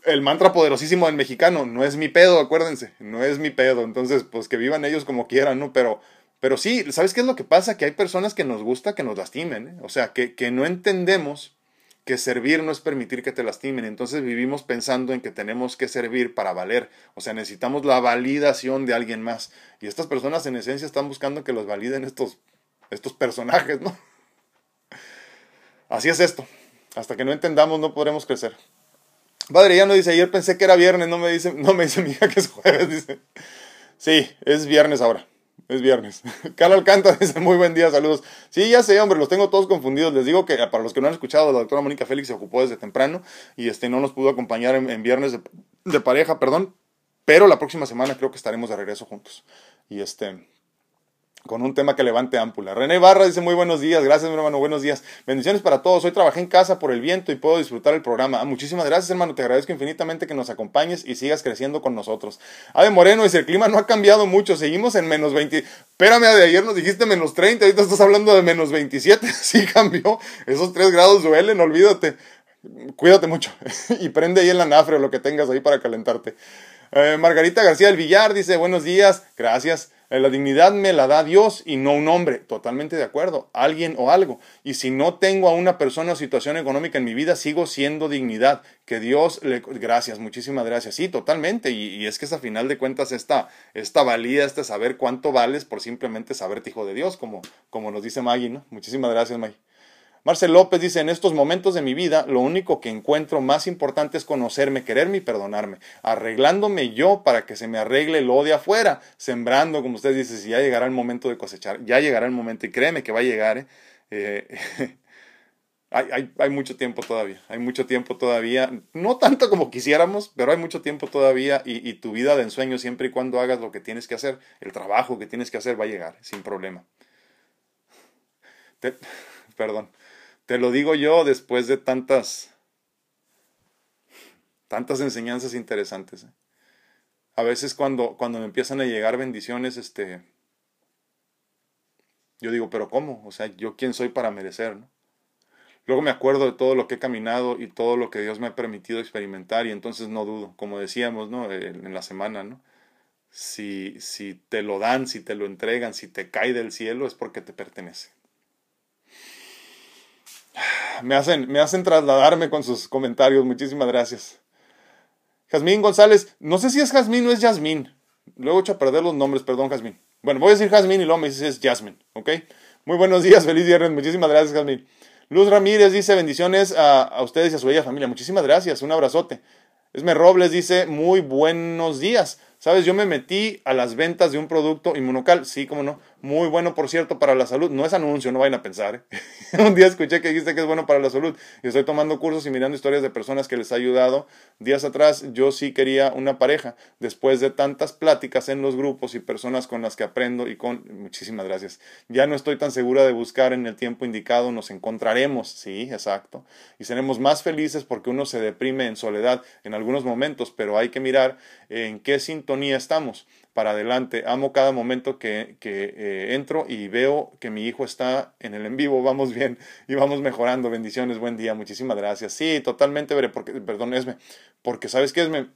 El mantra poderosísimo del mexicano, no es mi pedo, acuérdense, no es mi pedo. Entonces, pues que vivan ellos como quieran, ¿no? Pero, pero sí, ¿sabes qué es lo que pasa? Que hay personas que nos gusta que nos lastimen, ¿eh? O sea, que, que no entendemos que servir no es permitir que te lastimen. Entonces vivimos pensando en que tenemos que servir para valer. O sea, necesitamos la validación de alguien más. Y estas personas en esencia están buscando que los validen estos, estos personajes, ¿no? Así es esto. Hasta que no entendamos no podremos crecer. Padre, ya no dice, ayer pensé que era viernes, no me dice, <laughs> no me dice mi hija que es jueves, dice. Sí, es viernes ahora. Es viernes. <laughs> Carlos Alcántara <laughs> dice, muy buen día, saludos. Sí, ya sé, hombre, los tengo todos confundidos. Les digo que para los que no han escuchado, la doctora Mónica Félix se ocupó desde temprano y este no nos pudo acompañar en, viernes de, de, pareja, perdón. Pero la próxima semana creo que estaremos de regreso juntos. Y este, con un tema que levante ámpula. René Barra dice muy buenos días, gracias mi hermano, buenos días. Bendiciones para todos. Hoy trabajé en casa por el viento y puedo disfrutar el programa. Ah, muchísimas gracias hermano, te agradezco infinitamente que nos acompañes y sigas creciendo con nosotros. Ave Moreno dice, el clima no ha cambiado mucho, seguimos en menos 20. Espérame, de ayer nos dijiste menos 30, ahorita estás hablando de menos 27. <laughs> sí cambió, esos 3 grados duelen, olvídate. Cuídate mucho <laughs> y prende ahí el anafre o lo que tengas ahí para calentarte. Eh, Margarita García del Villar dice, buenos días, gracias. Eh, la dignidad me la da Dios y no un hombre. Totalmente de acuerdo. Alguien o algo. Y si no tengo a una persona o situación económica en mi vida, sigo siendo dignidad. Que Dios le... Gracias, muchísimas gracias. Sí, totalmente. Y, es que es a final de cuentas esta, esta valía, este saber cuánto vales por simplemente saberte hijo de Dios, como, como nos dice Maggie, ¿no? Muchísimas gracias, Maggie. Marcel López dice, en estos momentos de mi vida, lo único que encuentro más importante es conocerme, quererme y perdonarme, arreglándome yo para que se me arregle lo de afuera, sembrando, como usted dice, si ya llegará el momento de cosechar, ya llegará el momento, y créeme que va a llegar, ¿eh? eh <laughs> hay, mucho tiempo todavía, hay mucho tiempo todavía, no tanto como quisiéramos, pero hay mucho tiempo todavía y tu vida de ensueño, siempre y cuando hagas lo que tienes que hacer, el trabajo que tienes que hacer va a llegar, sin problema. <laughs> perdón. Te lo digo yo después de tantas, tantas enseñanzas interesantes. ¿eh? A veces cuando, cuando me empiezan a llegar bendiciones, este, yo digo, pero ¿cómo? O sea, ¿yo quién soy para merecer? ¿no? Luego me acuerdo de todo lo que he caminado y todo lo que Dios me ha permitido experimentar y entonces no dudo, como decíamos, ¿no? En la semana, ¿no? Si, si te lo dan, si te lo entregan, si te cae del cielo, es porque te pertenece me hacen, me hacen trasladarme con sus comentarios. Muchísimas gracias. Jazmín González, no sé si es Jazmín o es Yasmín. Luego he hecho a perder los nombres, perdón, Jazmín. Bueno, voy a decir Jazmín y luego me dices es Jasmine, ¿ok? Muy buenos días, <laughs> feliz viernes. Muchísimas gracias, Jazmín. Luz Ramírez dice bendiciones a, a ustedes y a su bella familia. Muchísimas gracias, un abrazote. Esme Robles dice muy buenos días. Sabes, yo me metí a las ventas de un producto inmunocal, sí, como no, muy bueno por cierto para la salud, no es anuncio, no vayan a pensar. ¿eh? <laughs> un día escuché que dijiste que es bueno para la salud y estoy tomando cursos y mirando historias de personas que les ha ayudado. Días atrás yo sí quería una pareja, después de tantas pláticas en los grupos y personas con las que aprendo y con... Muchísimas gracias. Ya no estoy tan segura de buscar en el tiempo indicado, nos encontraremos, sí, exacto, y seremos más felices porque uno se deprime en soledad en algunos momentos, pero hay que mirar en qué sintonía estamos para adelante. Amo cada momento que, que eh, entro y veo que mi hijo está en el en vivo. Vamos bien y vamos mejorando. Bendiciones, buen día. Muchísimas gracias. Sí, totalmente, porque, perdón, Esme, porque sabes que Esme,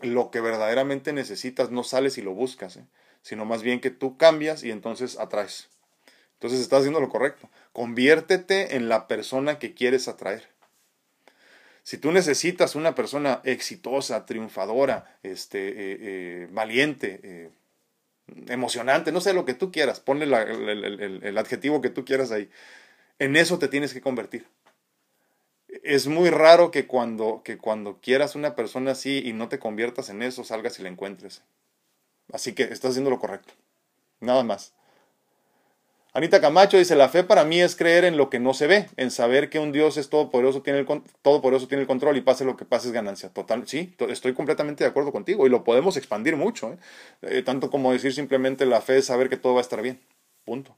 lo que verdaderamente necesitas no sales y lo buscas, ¿eh? sino más bien que tú cambias y entonces atraes. Entonces estás haciendo lo correcto. Conviértete en la persona que quieres atraer. Si tú necesitas una persona exitosa, triunfadora, este, eh, eh, valiente, eh, emocionante, no sé lo que tú quieras, ponle el, adjetivo que tú quieras ahí, en eso te tienes que convertir. Es muy raro que cuando, que cuando quieras una persona así y no te conviertas en eso, salgas y la encuentres. Así que estás haciendo lo correcto. Nada más. Anita Camacho dice, la fe para mí es creer en lo que no se ve, en saber que un Dios es todopoderoso, tiene el, tiene el control y pase lo que pase es ganancia. Total, sí, estoy completamente de acuerdo contigo y lo podemos expandir mucho, ¿eh? Eh, tanto como decir simplemente la fe es saber que todo va a estar bien. Punto.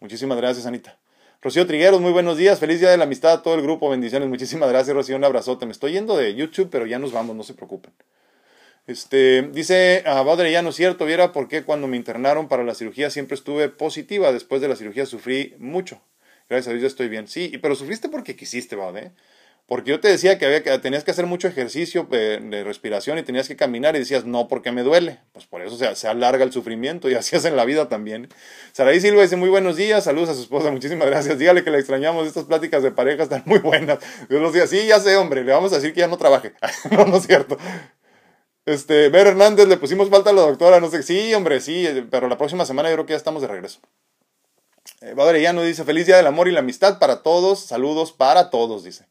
Muchísimas gracias, Anita. Rocío Trigueros, muy buenos días, feliz día de la amistad a todo el grupo, bendiciones, muchísimas gracias, Rocío, un abrazote. Me estoy yendo de YouTube, pero ya nos vamos, no se preocupen. Este, dice a ah, ya no es cierto, viera por qué cuando me internaron para la cirugía siempre estuve positiva, después de la cirugía sufrí mucho. Gracias a Dios ya estoy bien. Sí, pero sufriste porque quisiste, ¿vale? Porque yo te decía que, había que tenías que hacer mucho ejercicio de, respiración y tenías que caminar y decías, no, porque me duele. Pues por eso se, alarga el sufrimiento y <laughs> así es en la vida también. Saraí Silva dice, muy buenos días, saludos a su esposa, muchísimas gracias. Dígale que le extrañamos, estas pláticas de pareja están muy buenas. Dios los días, sí, ya sé, hombre, le vamos a decir que ya no trabaje. <laughs> no, no es cierto. Este, Ver Hernández, le pusimos falta a la doctora, no sé. Sí, hombre, sí, pero la próxima semana yo creo que ya estamos de regreso. Eh, no dice: Feliz día del amor y la amistad para todos. Saludos para todos, dice.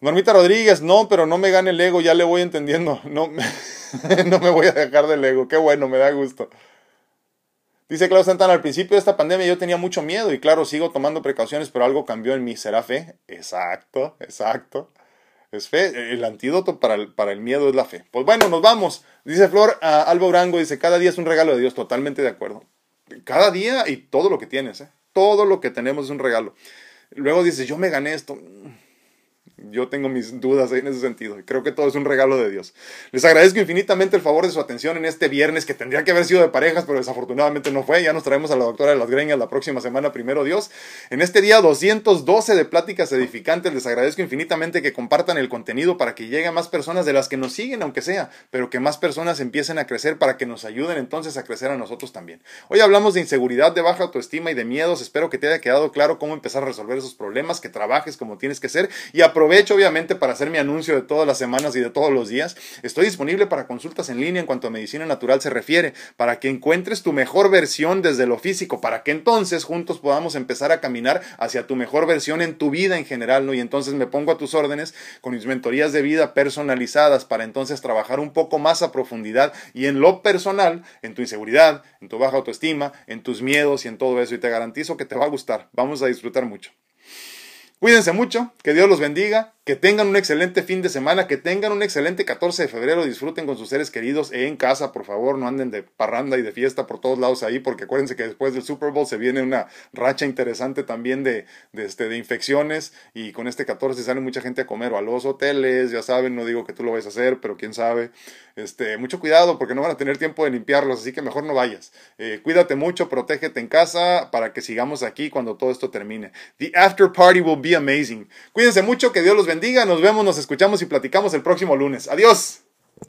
Normita Rodríguez, no, pero no me gane el ego, ya le voy entendiendo. No, <laughs> no me voy a dejar del ego, qué bueno, me da gusto. Dice Claudio Santana, al principio de esta pandemia yo tenía mucho miedo y claro, sigo tomando precauciones, pero algo cambió en mí. ¿Será fe? Exacto, exacto. Es fe. El antídoto para el, para el miedo es la fe. Pues bueno, nos vamos. Dice Flor a Alba Urango, dice, cada día es un regalo de Dios. Totalmente de acuerdo. Cada día y todo lo que tienes, ¿eh? Todo lo que tenemos es un regalo. Luego dice, yo me gané esto yo tengo mis dudas en ese sentido. Creo que todo es un regalo de Dios. Les agradezco infinitamente el favor de su atención en este viernes que tendría que haber sido de parejas, pero desafortunadamente no fue. Ya nos traemos a la doctora de las greñas la próxima semana, primero Dios. En este día 212 de pláticas edificantes, les agradezco infinitamente que compartan el contenido para que llegue a más personas de las que nos siguen, aunque sea, pero que más personas empiecen a crecer para que nos ayuden entonces a crecer a nosotros también. Hoy hablamos de inseguridad, de baja autoestima y de miedos. Espero que te haya quedado claro cómo empezar a resolver esos problemas, que trabajes como tienes que ser y aprovecho obviamente para hacer mi anuncio de todas las semanas y de todos los días. Estoy disponible para consultas en línea en cuanto a medicina natural se refiere, para que encuentres tu mejor versión desde lo físico, para que entonces juntos podamos empezar a caminar hacia tu mejor versión en tu vida en general, ¿no? Y entonces me pongo a tus órdenes con mis mentorías de vida personalizadas para entonces trabajar un poco más a profundidad y en lo personal, en tu inseguridad, en tu baja autoestima, en tus miedos y en todo eso. Y te garantizo que te va a gustar. Vamos a disfrutar mucho. Cuídense mucho, que Dios los bendiga, que tengan un excelente fin de semana, que tengan un excelente 14 de febrero, disfruten con sus seres queridos en casa, por favor, no anden de parranda y de fiesta por todos lados ahí, porque acuérdense que después del Super Bowl se viene una racha interesante también de, este, de infecciones y con este 14 sale mucha gente a comer o a los hoteles, ya saben, no digo que tú lo vayas a hacer, pero quién sabe, este, mucho cuidado porque no van a tener tiempo de limpiarlos, así que mejor no vayas. Eh, cuídate mucho, protégete en casa para que sigamos aquí cuando todo esto termine. The after party will be amazing. Cuídense mucho, que Dios los bendiga. Nos vemos, nos escuchamos y platicamos el próximo lunes. Adiós.